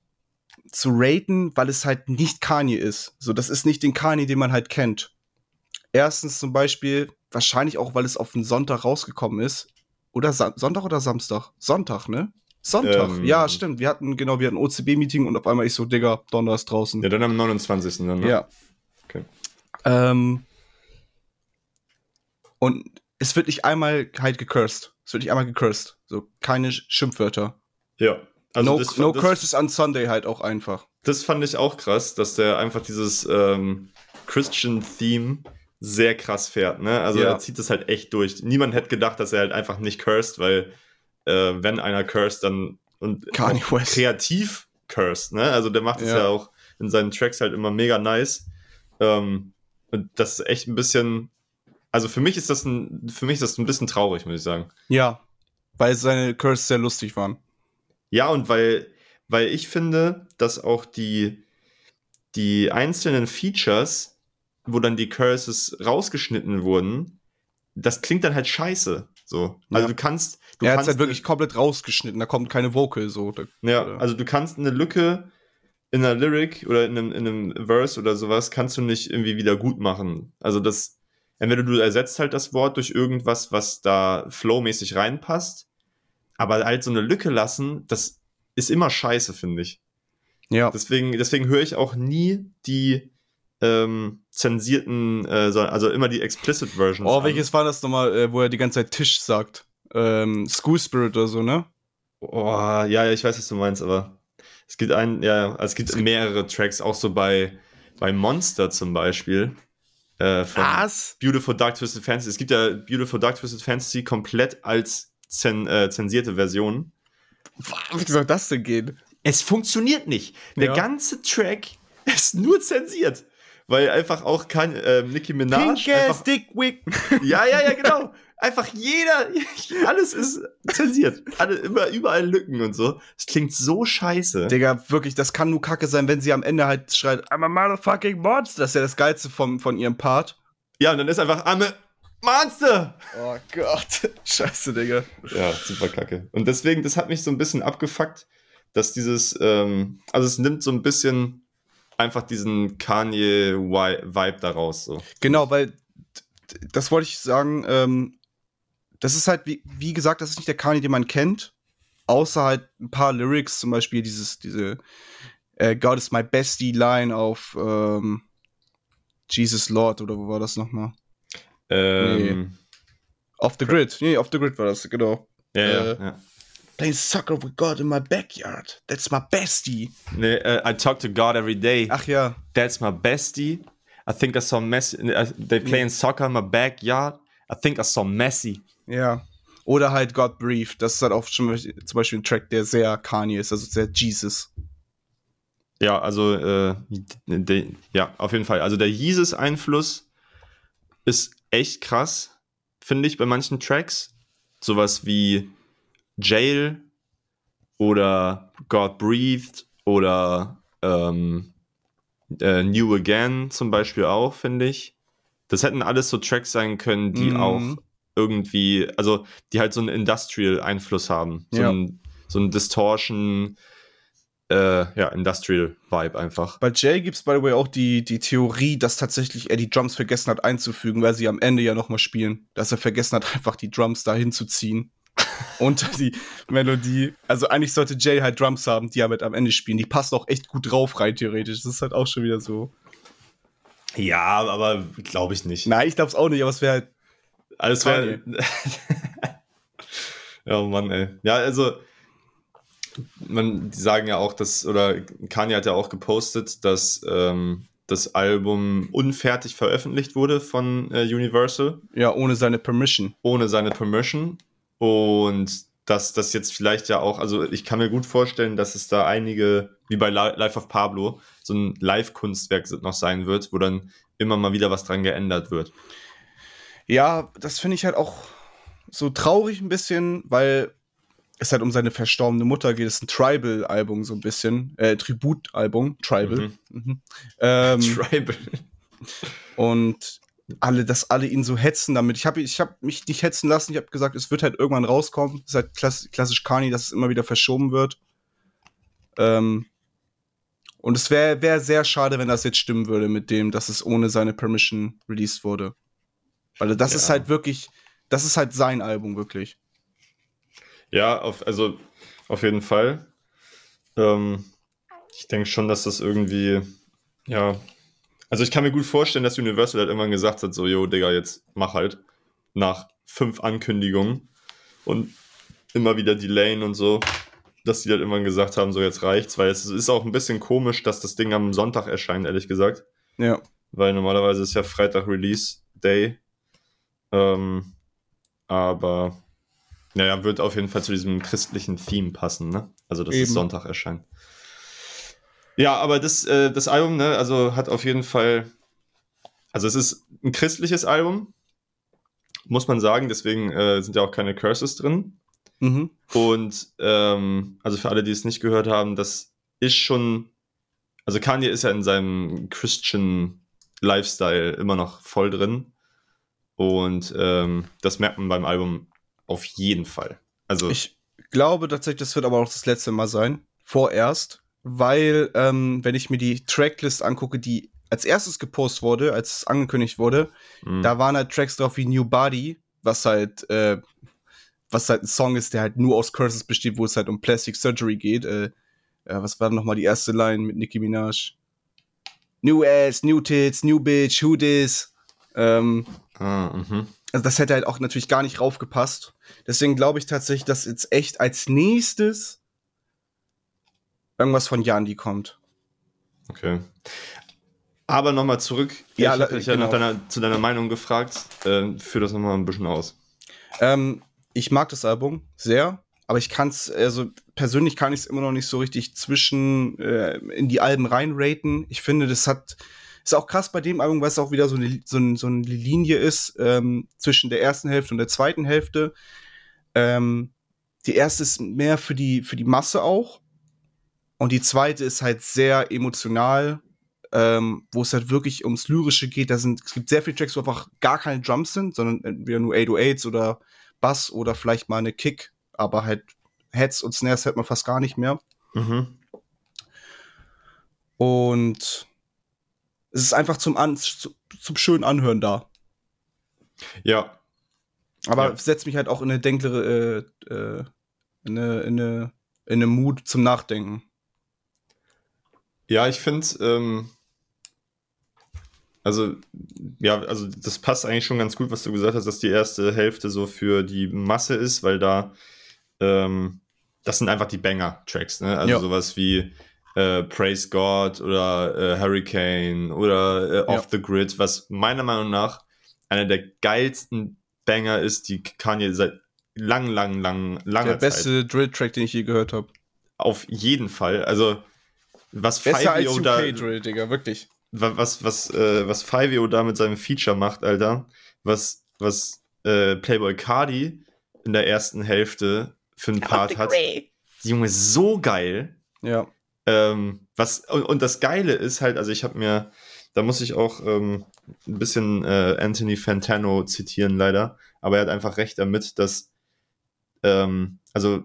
zu raten, weil es halt nicht Kanye ist. So, das ist nicht den Kanye, den man halt kennt. Erstens zum Beispiel, wahrscheinlich auch, weil es auf den Sonntag rausgekommen ist. Oder Sa Sonntag oder Samstag? Sonntag, ne? Sonntag. Ähm, ja, stimmt. Wir hatten, genau, wir hatten OCB-Meeting und auf einmal ich so, Digga, Donner ist draußen. Ja, dann am 29. Dann, ne? Ja. Ähm, und es wird nicht einmal halt gecursed. Es wird nicht einmal gecursed. So, keine Sch- Schimpfwörter. Ja. Also no das, no das, curses on Sunday halt auch einfach. das fand ich auch krass, dass der einfach dieses ähm, Christian-Theme sehr krass fährt. Ne? Also Ja. er zieht das halt echt durch. Niemand hätte gedacht, dass er halt einfach nicht cursed, weil äh, wenn einer cursed, dann und kreativ cursed. Ne? Also der macht es Ja. ja. auch in seinen Tracks halt immer mega nice. Ähm, und das ist echt ein bisschen. Also für mich ist das ein, für mich ist das ein bisschen traurig, muss ich sagen. Ja. Weil seine Curses sehr lustig waren. Ja, und weil, weil ich finde, dass auch die, die einzelnen Features, wo dann die Curses rausgeschnitten wurden, das klingt dann halt scheiße. So. Also Ja. du kannst. Du er hat kannst halt wirklich komplett rausgeschnitten. Da kommt keine Vocal so. Ja, also du kannst eine Lücke in einer Lyric oder in einem, in einem Verse oder sowas, kannst du nicht irgendwie wieder gut machen. Also das, entweder du ersetzt halt das Wort durch irgendwas, was da flowmäßig reinpasst, aber halt so eine Lücke lassen, das ist immer scheiße, finde ich. Ja. Deswegen, deswegen höre ich auch nie die ähm, zensierten, äh, so- also immer die explicit Versions. Oh, an. welches war das nochmal, äh, wo er die ganze Zeit Tisch sagt? Ähm, School Spirit oder so, ne? Oh, ja, ja, ich weiß, was du meinst, aber es gibt ein, ja, also es gibt mehrere Tracks, auch so bei, bei Monster zum Beispiel. Äh, von Was? Beautiful Dark Twisted Fantasy. Es gibt ja Beautiful Dark Twisted Fantasy komplett als zen, äh, zensierte Version. Wie soll das denn gehen? Es funktioniert nicht. Der Ja. ganze Track <laughs> ist nur zensiert. Weil einfach auch kein äh, Nicki Minaj. einfach, Dickwick. <laughs> ja, ja, ja, genau. Einfach jeder, <laughs> alles ist zensiert. Alle, immer, überall Lücken und so. Es klingt so scheiße. Digga, wirklich, das kann nur kacke sein, wenn sie am Ende halt schreit, I'm a motherfucking monster. Das ist ja das Geilste vom, von ihrem Part. Ja, und dann ist einfach Arme Monster. Oh Gott. <laughs> Scheiße, Digga. Ja, super kacke. Und deswegen, das hat mich so ein bisschen abgefuckt, dass dieses, ähm, also es nimmt so ein bisschen einfach diesen Kanye-Vibe daraus. So. Genau, weil das wollte ich sagen, ähm, das ist halt, wie, wie gesagt, das ist nicht der Kanye, den man kennt. Außer halt ein paar Lyrics, zum Beispiel dieses, diese äh, God is my bestie Line auf ähm, Jesus Lord oder wo war das nochmal? Ähm, Off the Grid. Nee, Off the Grid war das, genau. Ja, Äh, ja, ja. Playing soccer with God in my backyard. That's my bestie. Nee, äh, I talk to God every day. Ach ja. That's my bestie. I think I saw Messi. Uh, they playing soccer in my backyard. I think I saw Messi. Ja. Oder halt God Brief. Das ist halt auch schon zum Beispiel ein Track, der sehr Kanye ist, also sehr Jesus. Ja, also, äh, de, ja, auf jeden Fall. Also der Jesus-Einfluss ist echt krass, finde ich, bei manchen Tracks. Sowas wie Jail oder God Breathed oder ähm, äh, New Again zum Beispiel auch, finde ich. Das hätten alles so Tracks sein können, die Mhm. auch irgendwie, also die halt so einen Industrial-Einfluss haben. So, Ja. ein, so ein Distortion, äh, ja, Industrial-Vibe einfach. Bei Jay gibt es, by the way, auch die, die Theorie, dass tatsächlich er die Drums vergessen hat einzufügen, weil sie am Ende ja nochmal spielen. Dass er vergessen hat, einfach die Drums da hinzuziehen. Und <laughs> die Melodie. Also eigentlich sollte Jay halt Drums haben, die er mit am Ende spielen. Die passen auch echt gut drauf, rein theoretisch. Das ist halt auch schon wieder so. Ja, aber glaube ich nicht. Nein, ich glaub's auch nicht, aber es wäre halt. Alles wäre. <laughs> ja, Mann, ey. Ja, also, man, die sagen ja auch, dass, oder Kanye hat ja auch gepostet, dass ähm, das Album unfertig veröffentlicht wurde von äh, Universal, Ja, ohne seine Permission. ohne seine Permission. Und dass das jetzt vielleicht ja auch, also ich kann mir gut vorstellen, dass es da einige, wie bei Li- Life of Pablo, so ein Live-Kunstwerk noch sein wird, wo dann immer mal wieder was dran geändert wird. Ja, das finde ich halt auch so traurig ein bisschen, weil es halt um seine verstorbene Mutter geht. Es ist ein Tribal-Album, so ein bisschen. Äh, Tribut-Album. Tribal. Mhm. Ähm, <laughs> Tribal. und alle, dass alle ihn so hetzen damit. Ich habe ich hab mich nicht hetzen lassen. Ich habe gesagt, es wird halt irgendwann rauskommen. Es ist halt klass klassisch Kani, dass es immer wieder verschoben wird. Ähm, und es wäre wär sehr schade, wenn das jetzt stimmen würde mit dem, dass es ohne seine Permission released wurde. Weil das Ja. ist halt wirklich, das ist halt sein Album, wirklich. Ja, auf, also auf jeden Fall. Ähm, ich denke schon, dass das irgendwie, ja. Also ich kann mir gut vorstellen, dass Universal halt irgendwann gesagt hat, so, yo, Digga, jetzt mach halt. Nach fünf Ankündigungen und immer wieder Delayen und so, dass die halt irgendwann gesagt haben, so jetzt reicht's, weil es ist auch ein bisschen komisch, dass das Ding am Sonntag erscheint, ehrlich gesagt. Ja. Weil normalerweise ist ja Freitag Release Day. Ähm, aber naja, wird auf jeden Fall zu diesem christlichen Theme passen, ne? Also, dass es Eben. Sonntag erscheint. Ja, aber das, äh, das Album, ne, also hat auf jeden Fall. Also, es ist ein christliches Album, muss man sagen, deswegen äh, sind ja auch keine Curses drin. Mhm. Und ähm, also für alle, die es nicht gehört haben, das ist schon. Also Kanye ist ja in seinem Christian Lifestyle immer noch voll drin. Und ähm, das merkt man beim Album auf jeden Fall. Also Ich glaube tatsächlich, das wird aber auch das letzte Mal sein. Vorerst. Weil, ähm, wenn ich mir die Tracklist angucke, die als erstes gepostet wurde, als es angekündigt wurde, mh, da waren halt Tracks drauf wie New Body, was halt, äh, was halt ein Song ist, der halt nur aus Curses besteht, wo es halt um Plastic Surgery geht. Äh, äh, was war nochmal die erste Line mit Nicki Minaj? New Ass, New Tits, New Bitch, Who This? Ähm, ah, mhm. also das hätte halt auch natürlich gar nicht raufgepasst. Deswegen glaube ich tatsächlich, dass jetzt echt als nächstes irgendwas von Yandi kommt. Okay. Aber nochmal zurück. Ja, ich habe dich ja genau. nach deiner, zu deiner Meinung gefragt. Äh, führ das nochmal ein bisschen aus. Ähm, ich mag das Album sehr, aber ich kann es, also persönlich kann ich es immer noch nicht so richtig zwischen äh, in die Alben reinraten. Ich finde, das hat ist auch krass bei dem Album, weil es auch wieder so eine, so, ein, so eine Linie ist ähm, zwischen der ersten Hälfte und der zweiten Hälfte. Ähm, die erste ist mehr für die, für die Masse auch. Und die zweite ist halt sehr emotional, ähm, wo es halt wirklich ums Lyrische geht. Da sind, es gibt sehr viele Tracks, wo einfach gar keine Drums sind, sondern entweder nur 808s oder Bass oder vielleicht mal eine Kick, aber halt Heads und Snares hört man fast gar nicht mehr. Mhm. Und es ist einfach zum, An zu, zum schönen Anhören da. Ja, Aber Ja. setzt mich halt auch in eine denklere, äh, äh, in eine, in eine, in eine Mut zum Nachdenken. Ja, ich finde, ähm, Also, ja, also das passt eigentlich schon ganz gut, was du gesagt hast, dass die erste Hälfte so für die Masse ist, weil da, ähm, das sind einfach die Banger-Tracks, ne? Also Ja. sowas wie äh, Praise God oder äh, Hurricane oder äh, Off Ja. the Grid, was meiner Meinung nach einer der geilsten Banger ist, die Kanye seit lang, lang, lang, langer Der beste Drill-Track, den ich je gehört habe. Auf jeden Fall. Also, was Besser als Fivio da, UK-Drill, Digga, wirklich. wa- was, was, äh, was Fivio da mit seinem Feature macht, Alter, was, was äh, Playboy Cardi in der ersten Hälfte für einen Part hat. Junge, so geil. Ja. Ähm, was, und, und das Geile ist halt, also ich habe mir, da muss ich auch ähm, ein bisschen äh, Anthony Fantano zitieren, leider, aber er hat einfach recht damit, dass, ähm, also,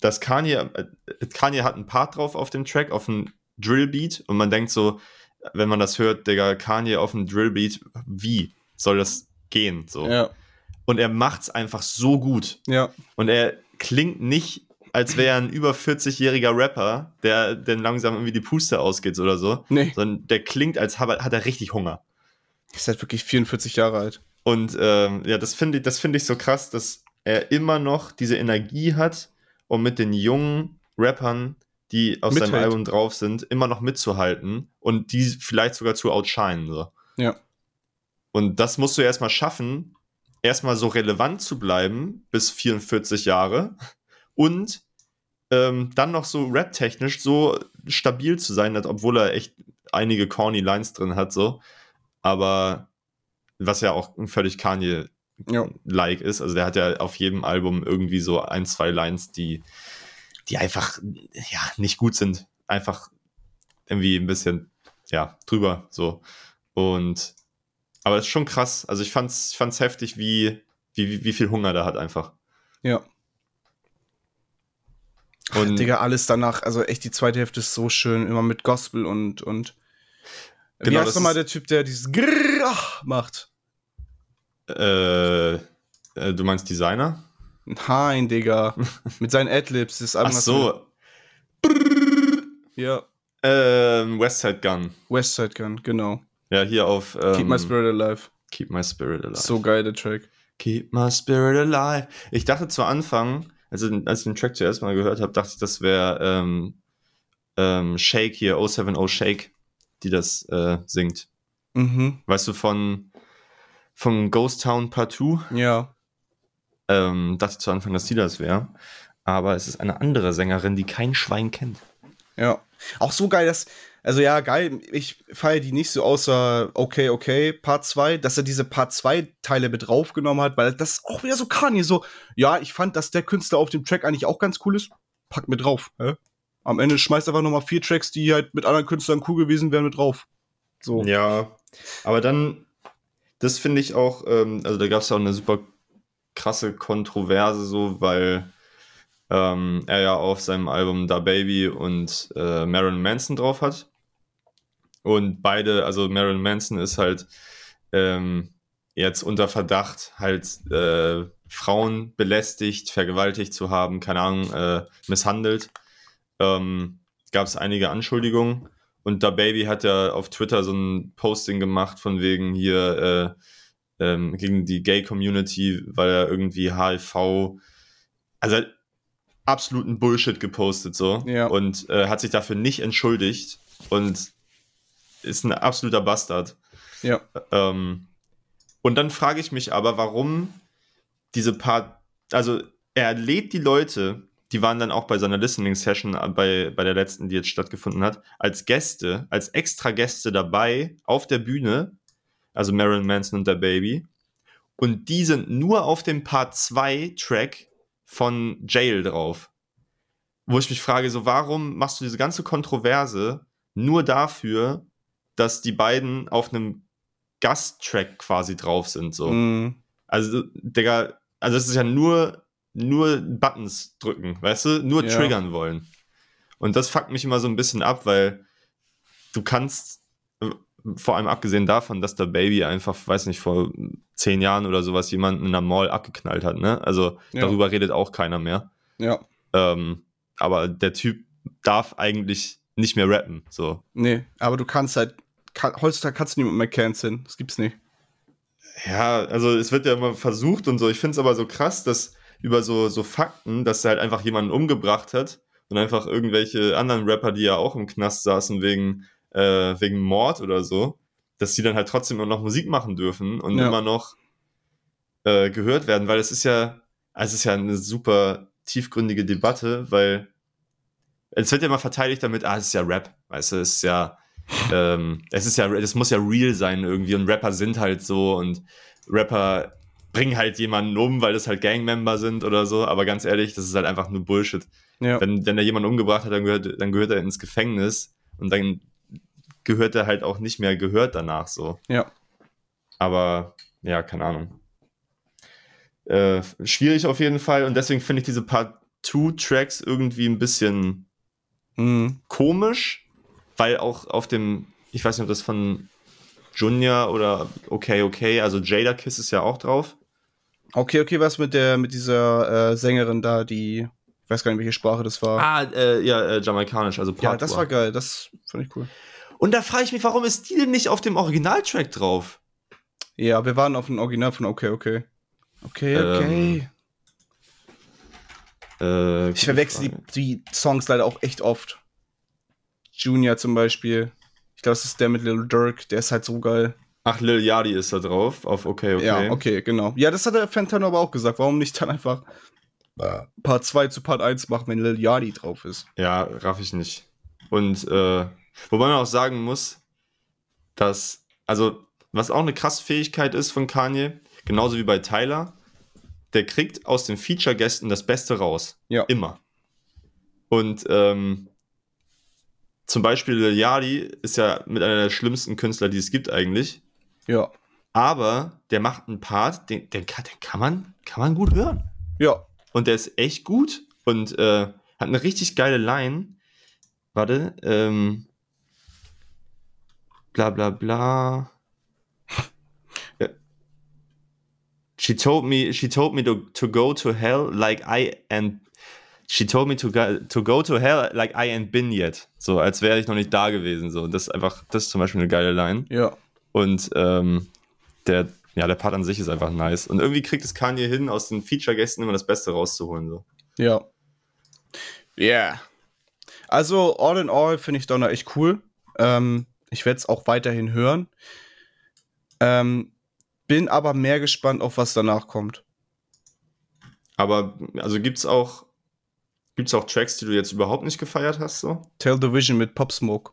dass Kanye, äh, Kanye hat einen Part drauf auf dem Track, auf dem Drillbeat und man denkt so, wenn man das hört, Digga, Kanye auf dem Drillbeat, wie soll das gehen? So. Ja. Und er macht's einfach so gut. Ja. Und er klingt nicht, als wäre er ein über 40-jähriger Rapper, der denn langsam irgendwie die Puste ausgeht oder so, Nee. sondern der klingt, als hat er richtig Hunger. Ist halt wirklich 44 Jahre alt. Und ähm, ja, das finde ich, das finde ich so krass, dass er immer noch diese Energie hat, um mit den jungen Rappern, die auf seinem Mithält. Album drauf sind, immer noch mitzuhalten und die vielleicht sogar zu outshinen. So. Ja. Und das musst du erstmal schaffen, erstmal so relevant zu bleiben bis 44 Jahre und ähm, dann noch so rap-technisch so stabil zu sein, obwohl er echt einige corny Lines drin hat, so. Aber was ja auch völlig Kanye-like ist. Also der hat ja auf jedem Album irgendwie so ein, zwei Lines, die, die einfach ja nicht gut sind. Einfach irgendwie ein bisschen ja drüber so. Und aber es ist schon krass. Also ich fand's, ich fand's heftig, wie, wie, wie viel Hunger der hat einfach. Ja. Und Digga, alles danach, also echt, die zweite Hälfte ist so schön, immer mit Gospel und, und Wie Genau, heißt das nochmal ist- der Typ, der dieses Grrrr macht? äh, äh, du meinst Designer? Nein, Digga. <laughs> mit seinen Adlibs. Das Ach Album, was so, Ja, ähm, Westside Gun. Westside Gun, genau. Ja, hier auf ähm, Keep My Spirit Alive. Keep My Spirit Alive. So geil, der Track. Keep my spirit alive. Ich dachte zu Anfang, also als ich den Track zuerst mal gehört habe, dachte ich, das wäre ähm, ähm, Shake hier, 070 Shake, die das äh, singt. Mhm, Weißt du, von, von Ghost Town Part 2? ja. Ähm, dachte ich zu Anfang, dass die das wäre. Aber es ist eine andere Sängerin, die kein Schwein kennt. Ja. Auch so geil, dass, also ja, geil, ich feiere die nicht so außer Okay, okay, Part 2, dass er diese Part 2 Teile mit draufgenommen hat, weil das auch wieder so Kanye, so, ja, ich fand, dass der Künstler auf dem Track eigentlich auch ganz cool ist, pack mit drauf. Hä? Am Ende schmeißt einfach nochmal vier Tracks, die halt mit anderen Künstlern cool gewesen wären, mit drauf. So. Ja, aber dann, das finde ich auch, ähm, also da gab es ja auch eine super krasse Kontroverse so, weil ähm, er ja auf seinem Album Da Baby und äh, Marilyn Manson drauf hat. Und beide, also Marilyn Manson ist halt ähm, jetzt unter Verdacht, halt äh, Frauen belästigt, vergewaltigt zu haben, keine Ahnung, äh, misshandelt. Ähm, Gab es einige Anschuldigungen. Und Da Baby hat ja auf Twitter so ein Posting gemacht von wegen hier äh, ähm, gegen die Gay-Community, weil er irgendwie HIV, also absoluten Bullshit gepostet so Ja. und äh, hat sich dafür nicht entschuldigt und ist ein absoluter Bastard. Ja. Ähm, und dann frage ich mich aber, warum diese paar, also er lädt die Leute, die waren dann auch bei seiner Listening-Session äh, bei, bei der letzten, die jetzt stattgefunden hat, als Gäste, als extra Gäste dabei auf der Bühne, also Marilyn Manson und der Baby. Und die sind nur auf dem Part 2 Track von Jail drauf. Wo ich mich frage, so warum machst du diese ganze Kontroverse nur dafür, dass die beiden auf einem Gasttrack quasi drauf sind, so. Mhm. Also, Digga, also es ist ja nur, nur Buttons drücken, weißt du? Nur Ja. triggern wollen. Und das fuckt mich immer so ein bisschen ab, weil du kannst, vor allem abgesehen davon, dass der Baby einfach, weiß nicht, vor zehn Jahren oder sowas jemanden in einer Mall abgeknallt hat, ne? Also Ja. darüber redet auch keiner mehr. Ja. Ähm, aber der Typ darf eigentlich nicht mehr rappen, so. Nee, aber du kannst halt kann, heutzutage kannst du niemanden mehr canceln. Das gibt's nicht. Ja, also es wird ja immer versucht und so. Ich finde es aber so krass, dass über so, so Fakten, dass er halt einfach jemanden umgebracht hat und einfach irgendwelche anderen Rapper, die ja auch im Knast saßen wegen, äh, wegen Mord oder so, dass die dann halt trotzdem immer noch Musik machen dürfen und Ja. immer noch äh, gehört werden, weil es ist ja, also es ist ja eine super tiefgründige Debatte, weil es wird ja immer verteidigt damit, ah, es ist ja Rap, weißt du, es ist ja, ähm, es ist ja, es muss ja real sein irgendwie und Rapper sind halt so und Rapper bringen halt jemanden um, weil das halt Gangmember sind oder so, aber ganz ehrlich, das ist halt einfach nur Bullshit. Ja. Wenn, wenn er jemanden umgebracht hat, dann gehört, dann gehört er ins Gefängnis und dann gehört er halt auch nicht mehr gehört danach so. Ja. Aber ja, keine Ahnung. Äh, schwierig auf jeden Fall und deswegen finde ich diese Part 2 Tracks irgendwie ein bisschen Mhm. komisch, weil auch auf dem, ich weiß nicht, ob das von Junior oder Okay Okay, also Jada Kiss ist ja auch drauf. Okay, okay, was mit der, mit dieser äh, Sängerin da, die, ich weiß gar nicht, welche Sprache das war. Ah, äh, ja, äh, jamaikanisch, also ja, das war geil, das fand ich cool. Und da frage ich mich, warum ist die denn nicht auf dem Originaltrack drauf? Ja, wir waren auf dem Original von Okay, okay. Okay, Ähm, okay. Äh, ich verwechsel die, die Songs leider auch echt oft. Junior zum Beispiel. Ich glaube, das ist der mit Little Dirk, der ist halt so geil. Ach, Lil Yachty ist da drauf, auf Okay Okay. Ja, okay, genau. Ja, das hat der Fentano aber auch gesagt. Warum nicht dann einfach Part 2 zu Part 1 machen, wenn Lil Yachty drauf ist? Ja, raff ich nicht. Und äh, wobei man auch sagen muss, dass, also, was auch eine krasse Fähigkeit ist von Kanye, genauso wie bei Tyler, der kriegt aus den Feature-Gästen das Beste raus. Ja. Immer. Und ähm, zum Beispiel Lil Yachty ist ja mit einer der schlimmsten Künstler, die es gibt eigentlich. Ja. Aber der macht einen Part, den, den, kann, den kann, man, kann man gut hören. Ja. Und der ist echt gut und äh, hat eine richtig geile Line. Warte, ähm. Bla bla bla. <laughs> She told me, she told me to, to go to hell like I and she told me to go, to go to hell like I ain't been yet. So, als wäre ich noch nicht da gewesen. So, das ist einfach, das ist zum Beispiel eine geile Line. Ja. Und ähm, der, ja, der Part an sich ist einfach nice. Und irgendwie kriegt es Kanye hin, aus den Feature-Gästen immer das Beste rauszuholen. So. Ja. Yeah. Also, all in all finde ich Donner echt cool. Ähm, ich werde es auch weiterhin hören. Ähm, bin aber mehr gespannt auf was danach kommt. Aber also gibt's auch, gibt's auch Tracks, die du jetzt überhaupt nicht gefeiert hast? So? Tell the Vision mit Pop Smoke.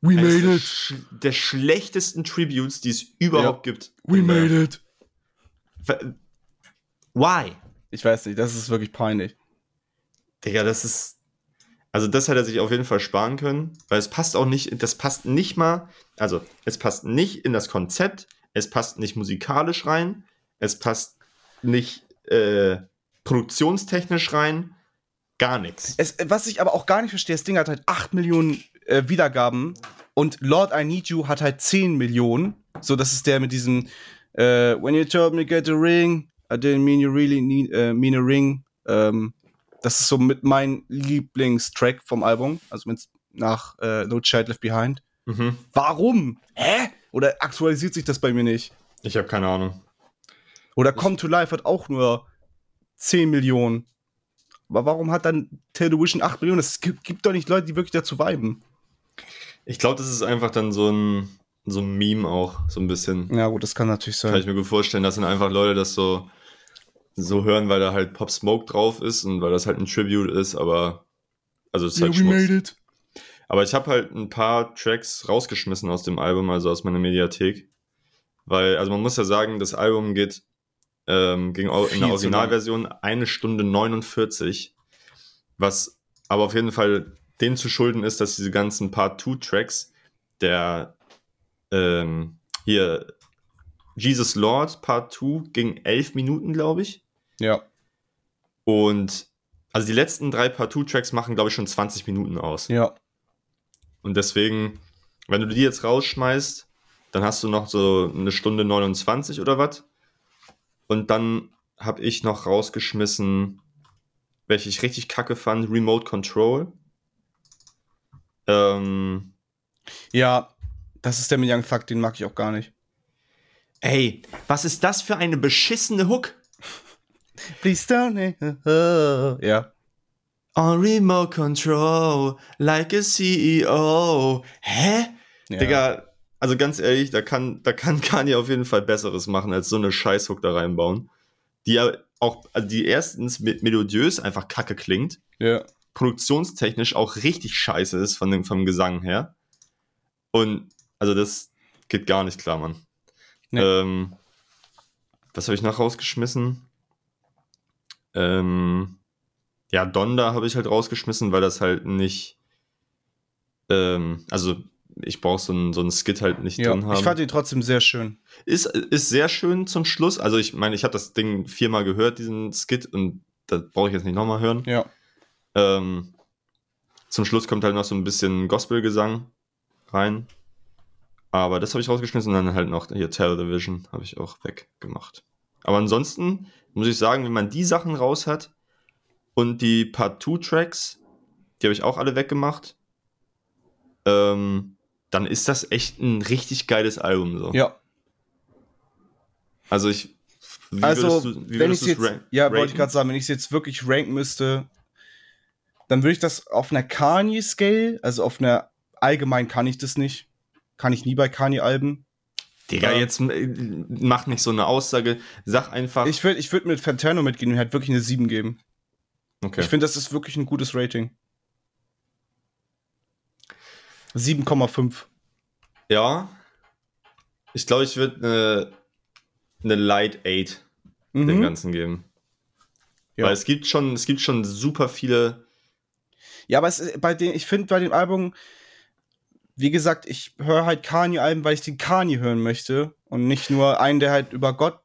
We Eines der, sch der schlechtesten Tributes, die es überhaupt gibt. it. Ver- Why? Ich weiß nicht, das ist wirklich peinlich. Digga, das ist. Also, das hätte er sich auf jeden Fall sparen können, weil es passt auch nicht, das passt nicht mal, also, es passt nicht in das Konzept, es passt nicht musikalisch rein, es passt nicht äh, produktionstechnisch rein, gar nichts. Es, was ich aber auch gar nicht verstehe, das Ding hat halt 8 Millionen äh, Wiedergaben und Lord I Need You hat halt 10 Millionen. So, das ist der mit diesem äh, When you told me get a ring, I didn't mean you really need, äh, mean a ring. Ähm, das ist so mit mein Lieblingstrack vom Album, also mit, nach äh, No Child Left Behind. Mhm. Warum? Hä? Oder aktualisiert sich das bei mir nicht? Ich habe keine Ahnung. Oder Come to Life hat auch nur 10 Millionen. Aber warum hat dann Television 8 Millionen? Es gibt, gibt doch nicht Leute, die wirklich dazu viben. Ich glaube, das ist einfach dann so ein, so ein Meme auch, so ein bisschen. Ja, gut, das kann natürlich Kann ich sein. mir gut vorstellen, dass dann einfach Leute das so, so hören, weil da halt Pop Smoke drauf ist und weil das halt ein Tribute ist, aber. Also, es ist halt Schmutz. it. Aber ich habe halt ein paar Tracks rausgeschmissen aus dem Album, also aus meiner Mediathek. Weil, also man muss ja sagen, das Album geht ähm, ging au- in der Originalversion eine Stunde 49. Was aber auf jeden Fall dem zu schulden ist, dass diese ganzen Part-2-Tracks, der ähm, hier Jesus Lord Part 2 ging elf Minuten, glaube ich. Ja. Und also die letzten drei Part-2-Tracks machen, glaube ich, schon 20 Minuten aus. Ja. Und deswegen, wenn du die jetzt rausschmeißt, dann hast du noch so eine Stunde 29 oder was. Und dann habe ich noch rausgeschmissen, welche ich richtig kacke fand, Remote Control. Ähm, Ja. Das ist der Young Thug, den mag ich auch gar nicht. Ey, was ist das für eine beschissene Hook? <laughs> Please don't. <laughs> Ja. On remote control, like a CEO. Hä? ja. Digga, also ganz ehrlich, da kann, da kann <laughs> Kanye auf jeden Fall Besseres machen, als so eine Scheißhook da reinbauen. Die ja auch, also die erstens mit melodiös einfach kacke klingt, Ja. produktionstechnisch auch richtig scheiße ist von dem, vom Gesang her. Und also das geht gar nicht klar, Mann. Nee. Ähm, was habe ich noch rausgeschmissen? Ähm, ja, Donda habe ich halt rausgeschmissen, weil das halt nicht. Ähm, also ich brauche so einen so einen Skit halt nicht ja. drin haben. Ich fand ihn trotzdem sehr schön. Ist, ist sehr schön zum Schluss. Also ich meine, ich habe das Ding viermal gehört, diesen Skit, und das brauche ich jetzt nicht nochmal hören. Ja. Ähm, zum Schluss kommt halt noch so ein bisschen Gospelgesang rein. Aber das habe ich rausgeschmissen und dann halt noch hier Television habe ich auch weggemacht. Aber ansonsten muss ich sagen, wenn man die Sachen raus hat und die Part 2 Tracks, die habe ich auch alle weggemacht, ähm, dann ist das echt ein richtig geiles Album. So. Ja. Also ich. Wie also, du- wie wenn ich jetzt, ja, wollte ich gerade sagen, wenn ich es jetzt wirklich ranken müsste, dann würde ich das auf einer Kanye-Scale, also auf einer allgemein kann ich das nicht. Kann ich nie bei Kanye-Alben. Digga, Ja. jetzt äh, mach nicht so eine Aussage. Sag einfach. Ich würde ich würd mit Fantano mitgehen und halt wirklich eine 7 geben. okay. Ich finde, das ist wirklich ein gutes Rating. 7,5. ja. Ich glaube, ich würde eine, eine Light 8 dem Mhm. Ganzen geben. Ja. Weil es gibt schon, es gibt schon super viele. Ja, aber es bei den, ich finde bei dem Album, wie gesagt, ich höre halt Kanye-Alben, weil ich den Kanye hören möchte und nicht nur einen, der halt über Gott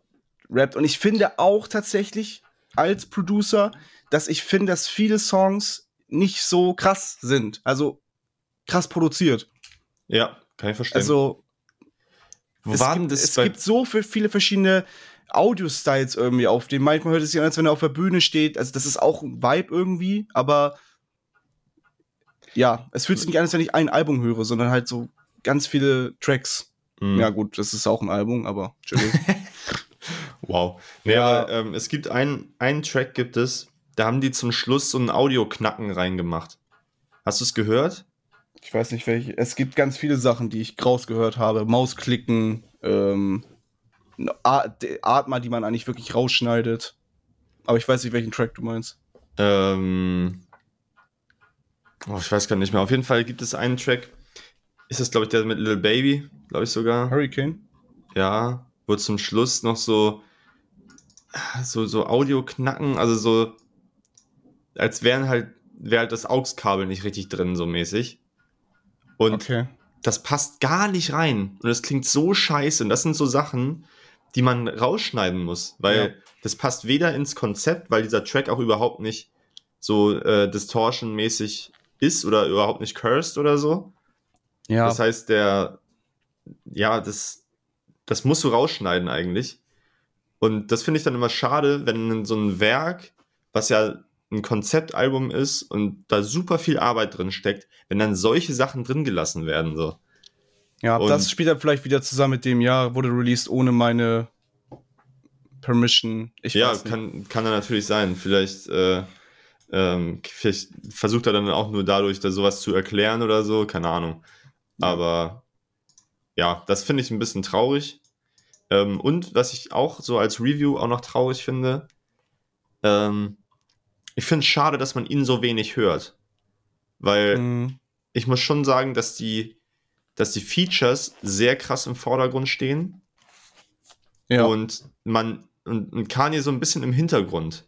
rappt. Und ich finde auch tatsächlich als Producer, dass ich finde, dass viele Songs nicht so krass sind. Also krass produziert. Ja, kann ich verstehen. Also es, gibt, es gibt so viel, viele verschiedene Audio-Styles irgendwie auf dem. Manchmal hört es sich an, als wenn er auf der Bühne steht. Also das ist auch ein Vibe irgendwie, aber ja, es fühlt sich nicht an, als wenn ich ein Album höre, sondern halt so ganz viele Tracks. Hm. Ja gut, das ist auch ein Album, aber. <laughs> Wow. Nee, Ja. aber ähm, es gibt einen, einen Track gibt es, da haben die zum Schluss so einen Audio-Knacken reingemacht. Hast du es gehört? Ich weiß nicht, welche. Es gibt ganz viele Sachen, die ich rausgehört habe. Mausklicken, ähm, Atma, die man eigentlich wirklich rausschneidet. Aber ich weiß nicht, welchen Track du meinst. Ähm, oh, ich weiß gar nicht mehr. Auf jeden Fall gibt es einen Track. Ist das, glaube ich, der mit Little Baby? Glaube ich sogar. Hurricane? Ja. Wo zum Schluss noch so, so, so Audio-Knacken, also so, als wären halt, wäre halt das AUX-Kabel nicht richtig drin, so mäßig. Und Okay. das passt gar nicht rein. Und es klingt so scheiße. Und das sind so Sachen, die man rausschneiden muss. Weil Ja. das passt weder ins Konzept, weil dieser Track auch überhaupt nicht so äh, Distortion-mäßig ist oder überhaupt nicht cursed oder so. Ja. Das heißt, der, ja, das, das musst du rausschneiden eigentlich. Und das finde ich dann immer schade, wenn so ein Werk, was ja ein Konzeptalbum ist und da super viel Arbeit drin steckt, wenn dann solche Sachen drin gelassen werden. So. Ja, Und- das spielt dann vielleicht wieder zusammen mit dem Jahr, wurde released ohne meine Permission. Ich ja, kann, kann dann natürlich sein. Vielleicht, äh, ähm, vielleicht versucht er dann auch nur dadurch, da sowas zu erklären oder so, keine Ahnung. Aber ja, das finde ich ein bisschen traurig. Ähm, und was ich auch so als Review auch noch traurig finde, ähm, ich finde es schade, dass man ihn so wenig hört. Weil Mhm. ich muss schon sagen, dass die, dass die Features sehr krass im Vordergrund stehen Ja. und man und, und Kanye so ein bisschen im Hintergrund.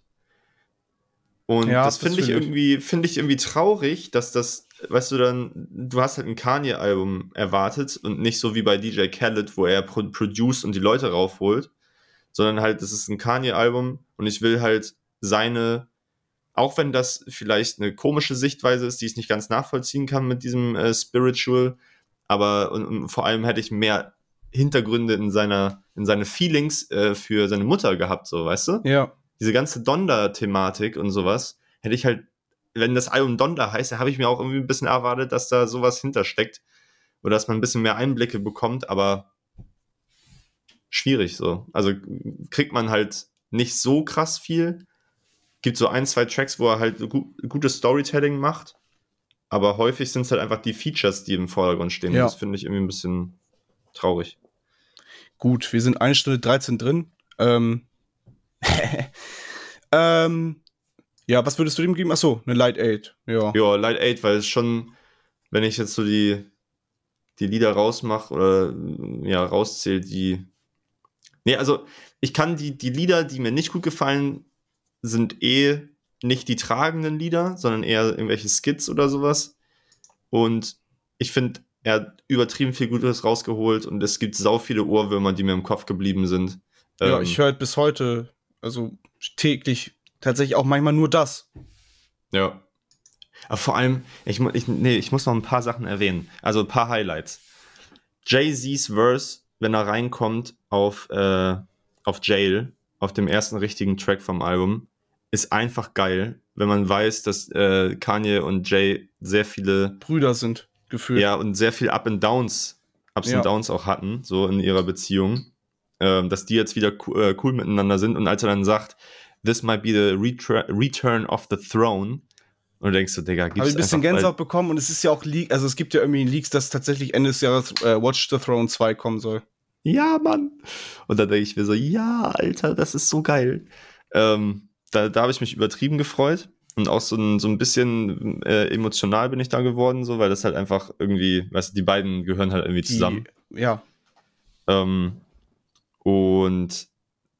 Und Ja, das finde ich find ich. irgendwie finde ich irgendwie traurig, dass das, weißt du dann, du hast halt ein Kanye Album erwartet und nicht so wie bei DJ Khaled, wo er pro produced und die Leute raufholt, sondern halt das ist ein Kanye Album und ich will halt seine auch wenn das vielleicht eine komische Sichtweise ist, die ich nicht ganz nachvollziehen kann mit diesem äh, Spiritual, aber und, und vor allem hätte ich mehr Hintergründe in seiner, in seine Feelings äh, für seine Mutter gehabt, so, weißt du? ja. Diese ganze Donda-Thematik und sowas, hätte ich halt, wenn das Album Donda heißt, da habe ich mir auch irgendwie ein bisschen erwartet, dass da sowas hintersteckt, oder dass man ein bisschen mehr Einblicke bekommt, aber schwierig so. Also kriegt man halt nicht so krass viel. Gibt so ein, zwei Tracks, wo er halt gu gutes Storytelling macht, aber häufig sind es halt einfach die Features, die im Vordergrund stehen. Ja. Das finde ich irgendwie ein bisschen traurig. Gut, wir sind eine Stunde 13 drin. Ähm, <laughs> ähm, ja, was würdest du dem geben? Achso, eine Light 8. Ja. Ja, Light 8, weil es schon, wenn ich jetzt so die, die Lieder rausmache oder ja, rauszähle, die. Nee, also ich kann die, die Lieder, die mir nicht gut gefallen, sind eh nicht die tragenden Lieder, sondern eher irgendwelche Skits oder sowas. Und ich finde, er hat übertrieben viel Gutes rausgeholt und es gibt sau viele Ohrwürmer, die mir im Kopf geblieben sind. Ja, Ähm, ich höre bis heute, also täglich, tatsächlich auch manchmal nur das. Ja. Aber vor allem, ich, ich, nee, ich muss noch ein paar Sachen erwähnen. Also ein paar Highlights. Jay-Z's Verse, wenn er reinkommt auf, äh, auf Jail, auf dem ersten richtigen Track vom Album, ist einfach geil, wenn man weiß, dass äh, Kanye und Jay sehr viele, Brüder sind gefühlt. ja, und sehr viel Up and Downs, Ups Ja. und Downs auch hatten, so in ihrer Beziehung. Ähm, dass die jetzt wieder äh, cool miteinander sind und als er dann sagt, this might be the retra- return of the throne, und du denkst so, Digga, gibt's Habe ich ein bisschen Gänsehaut bekommen und es ist ja auch Leak, also es gibt ja irgendwie Leaks, dass tatsächlich Ende des Jahres äh, Watch the Throne 2 kommen soll. ja, Mann. Und dann denke ich mir so, ja, Alter, das ist so geil. Ähm, da da habe ich mich übertrieben gefreut. Und auch so ein, so ein bisschen äh, emotional bin ich da geworden, so, weil das halt einfach irgendwie, weißt du, die beiden gehören halt irgendwie Die, zusammen. Ja, Ähm, und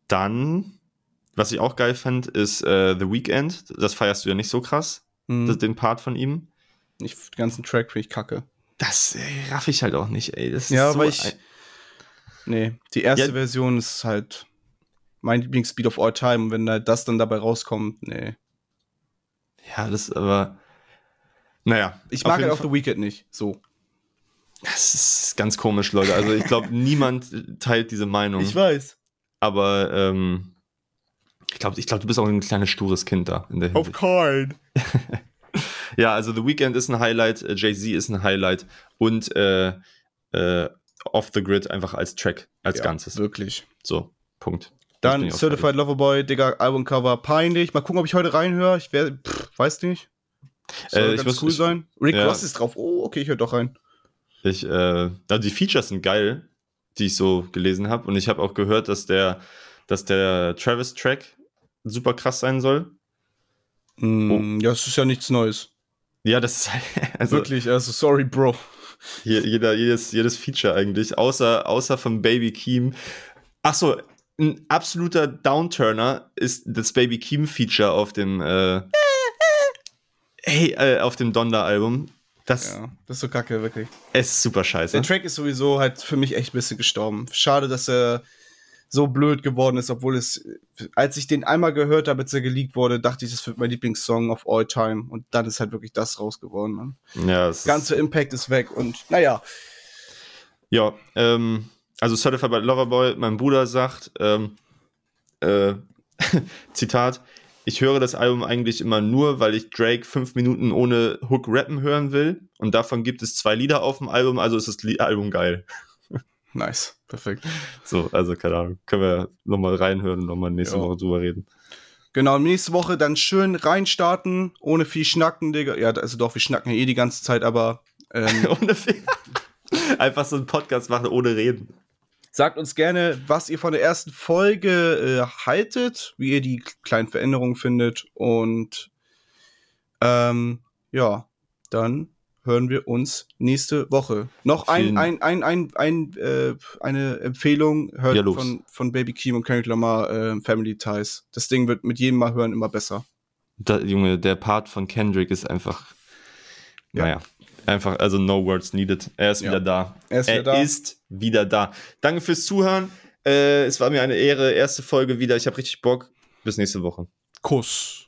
dann, was ich auch geil fand, ist äh, The Weeknd. Das feierst du ja nicht so krass, hm, das, den Part von ihm. ich, den ganzen Track finde ich kacke. Das ey, raff ich halt auch nicht, ey. Das ist Ja, so aber ich- Nee, die erste Ja. Version ist halt mein Lieblingsspeed of all time und wenn halt das dann dabei rauskommt, nee. Ja, das ist aber. Naja. Ich mag halt auch The Weeknd nicht, so. Das ist ganz komisch, Leute. Also ich glaube, <laughs> niemand teilt diese Meinung. weiß. aber ähm, ich glaube, ich glaub, du bist auch ein kleines stures Kind da in der Hinsicht. keinen. <laughs> Ja, also The Weeknd ist ein Highlight, äh, Jay-Z ist ein Highlight und äh, äh, Off the Grid einfach als Track, als Ja, Ganzes. Wirklich. So, Punkt. Dann Certified Loverboy, Digga, Albumcover, peinlich. Mal gucken, ob ich heute reinhöre. Ich werde, weiß nicht. Soll Äh, ganz muss- cool ich- sein. Rick ja. Ross ist drauf. Oh, okay, ich höre doch rein. Ich, äh, also die Features sind geil, die ich so gelesen habe. Und ich habe auch gehört, dass der, dass der Travis-Track super krass sein soll. Mm, Ja, es ist ja nichts Neues. Ja, das ist halt, <laughs> also Wirklich, also sorry, Bro. hier, jeder, jedes, jedes Feature eigentlich, außer, außer von Baby Keem. Achso, ein absoluter Downturner ist das Baby Keem Feature auf dem, äh, hey, äh, auf dem Donda-Album. Das Ja, das ist so kacke, wirklich. es ist super scheiße. Der Track ist sowieso halt für mich echt ein bisschen gestorben. Schade, dass er so blöd geworden ist, obwohl es, als ich den einmal gehört habe, als er geleakt wurde, dachte ich, das wird mein Lieblingssong of all time. Und dann ist halt wirklich das raus geworden. Ne? Ja, ist- Ganze Impact ist weg und naja. Ja, ähm, also Certified by Loverboy, mein Bruder sagt, ähm, äh, <laughs> Zitat, ich höre das Album eigentlich immer nur, weil ich Drake fünf Minuten ohne Hook rappen hören will. Und davon gibt es zwei Lieder auf dem Album, also ist das Li- Album geil. <laughs> Nice. Perfekt. So, also keine Ahnung, können wir nochmal reinhören und nochmal nächste Ja. Woche drüber reden. Genau, nächste Woche dann schön reinstarten, ohne viel Schnacken, Digga. Ja, also doch, wir schnacken ja eh die ganze Zeit, aber ähm, <laughs> ohne Fe- Einfach so einen Podcast machen ohne reden. Sagt uns gerne, was ihr von der ersten Folge äh, haltet, wie ihr die kleinen Veränderungen findet. Und ähm, ja, dann hören wir uns nächste Woche. Noch ein, ein, ein, ein, ein, äh, eine Empfehlung, hört Ja, von, von Baby Keem und Kendrick Lamar äh, Family Ties. Das Ding wird mit jedem Mal hören immer besser. Da, Junge, der Part von Kendrick ist einfach, Ja. naja, einfach, also no words needed. Er ist Ja. wieder da. Er ist er wieder da. ist wieder da. Danke fürs Zuhören. Äh, es war mir eine Ehre. Erste Folge wieder. Ich habe richtig Bock. Bis nächste Woche. Kuss.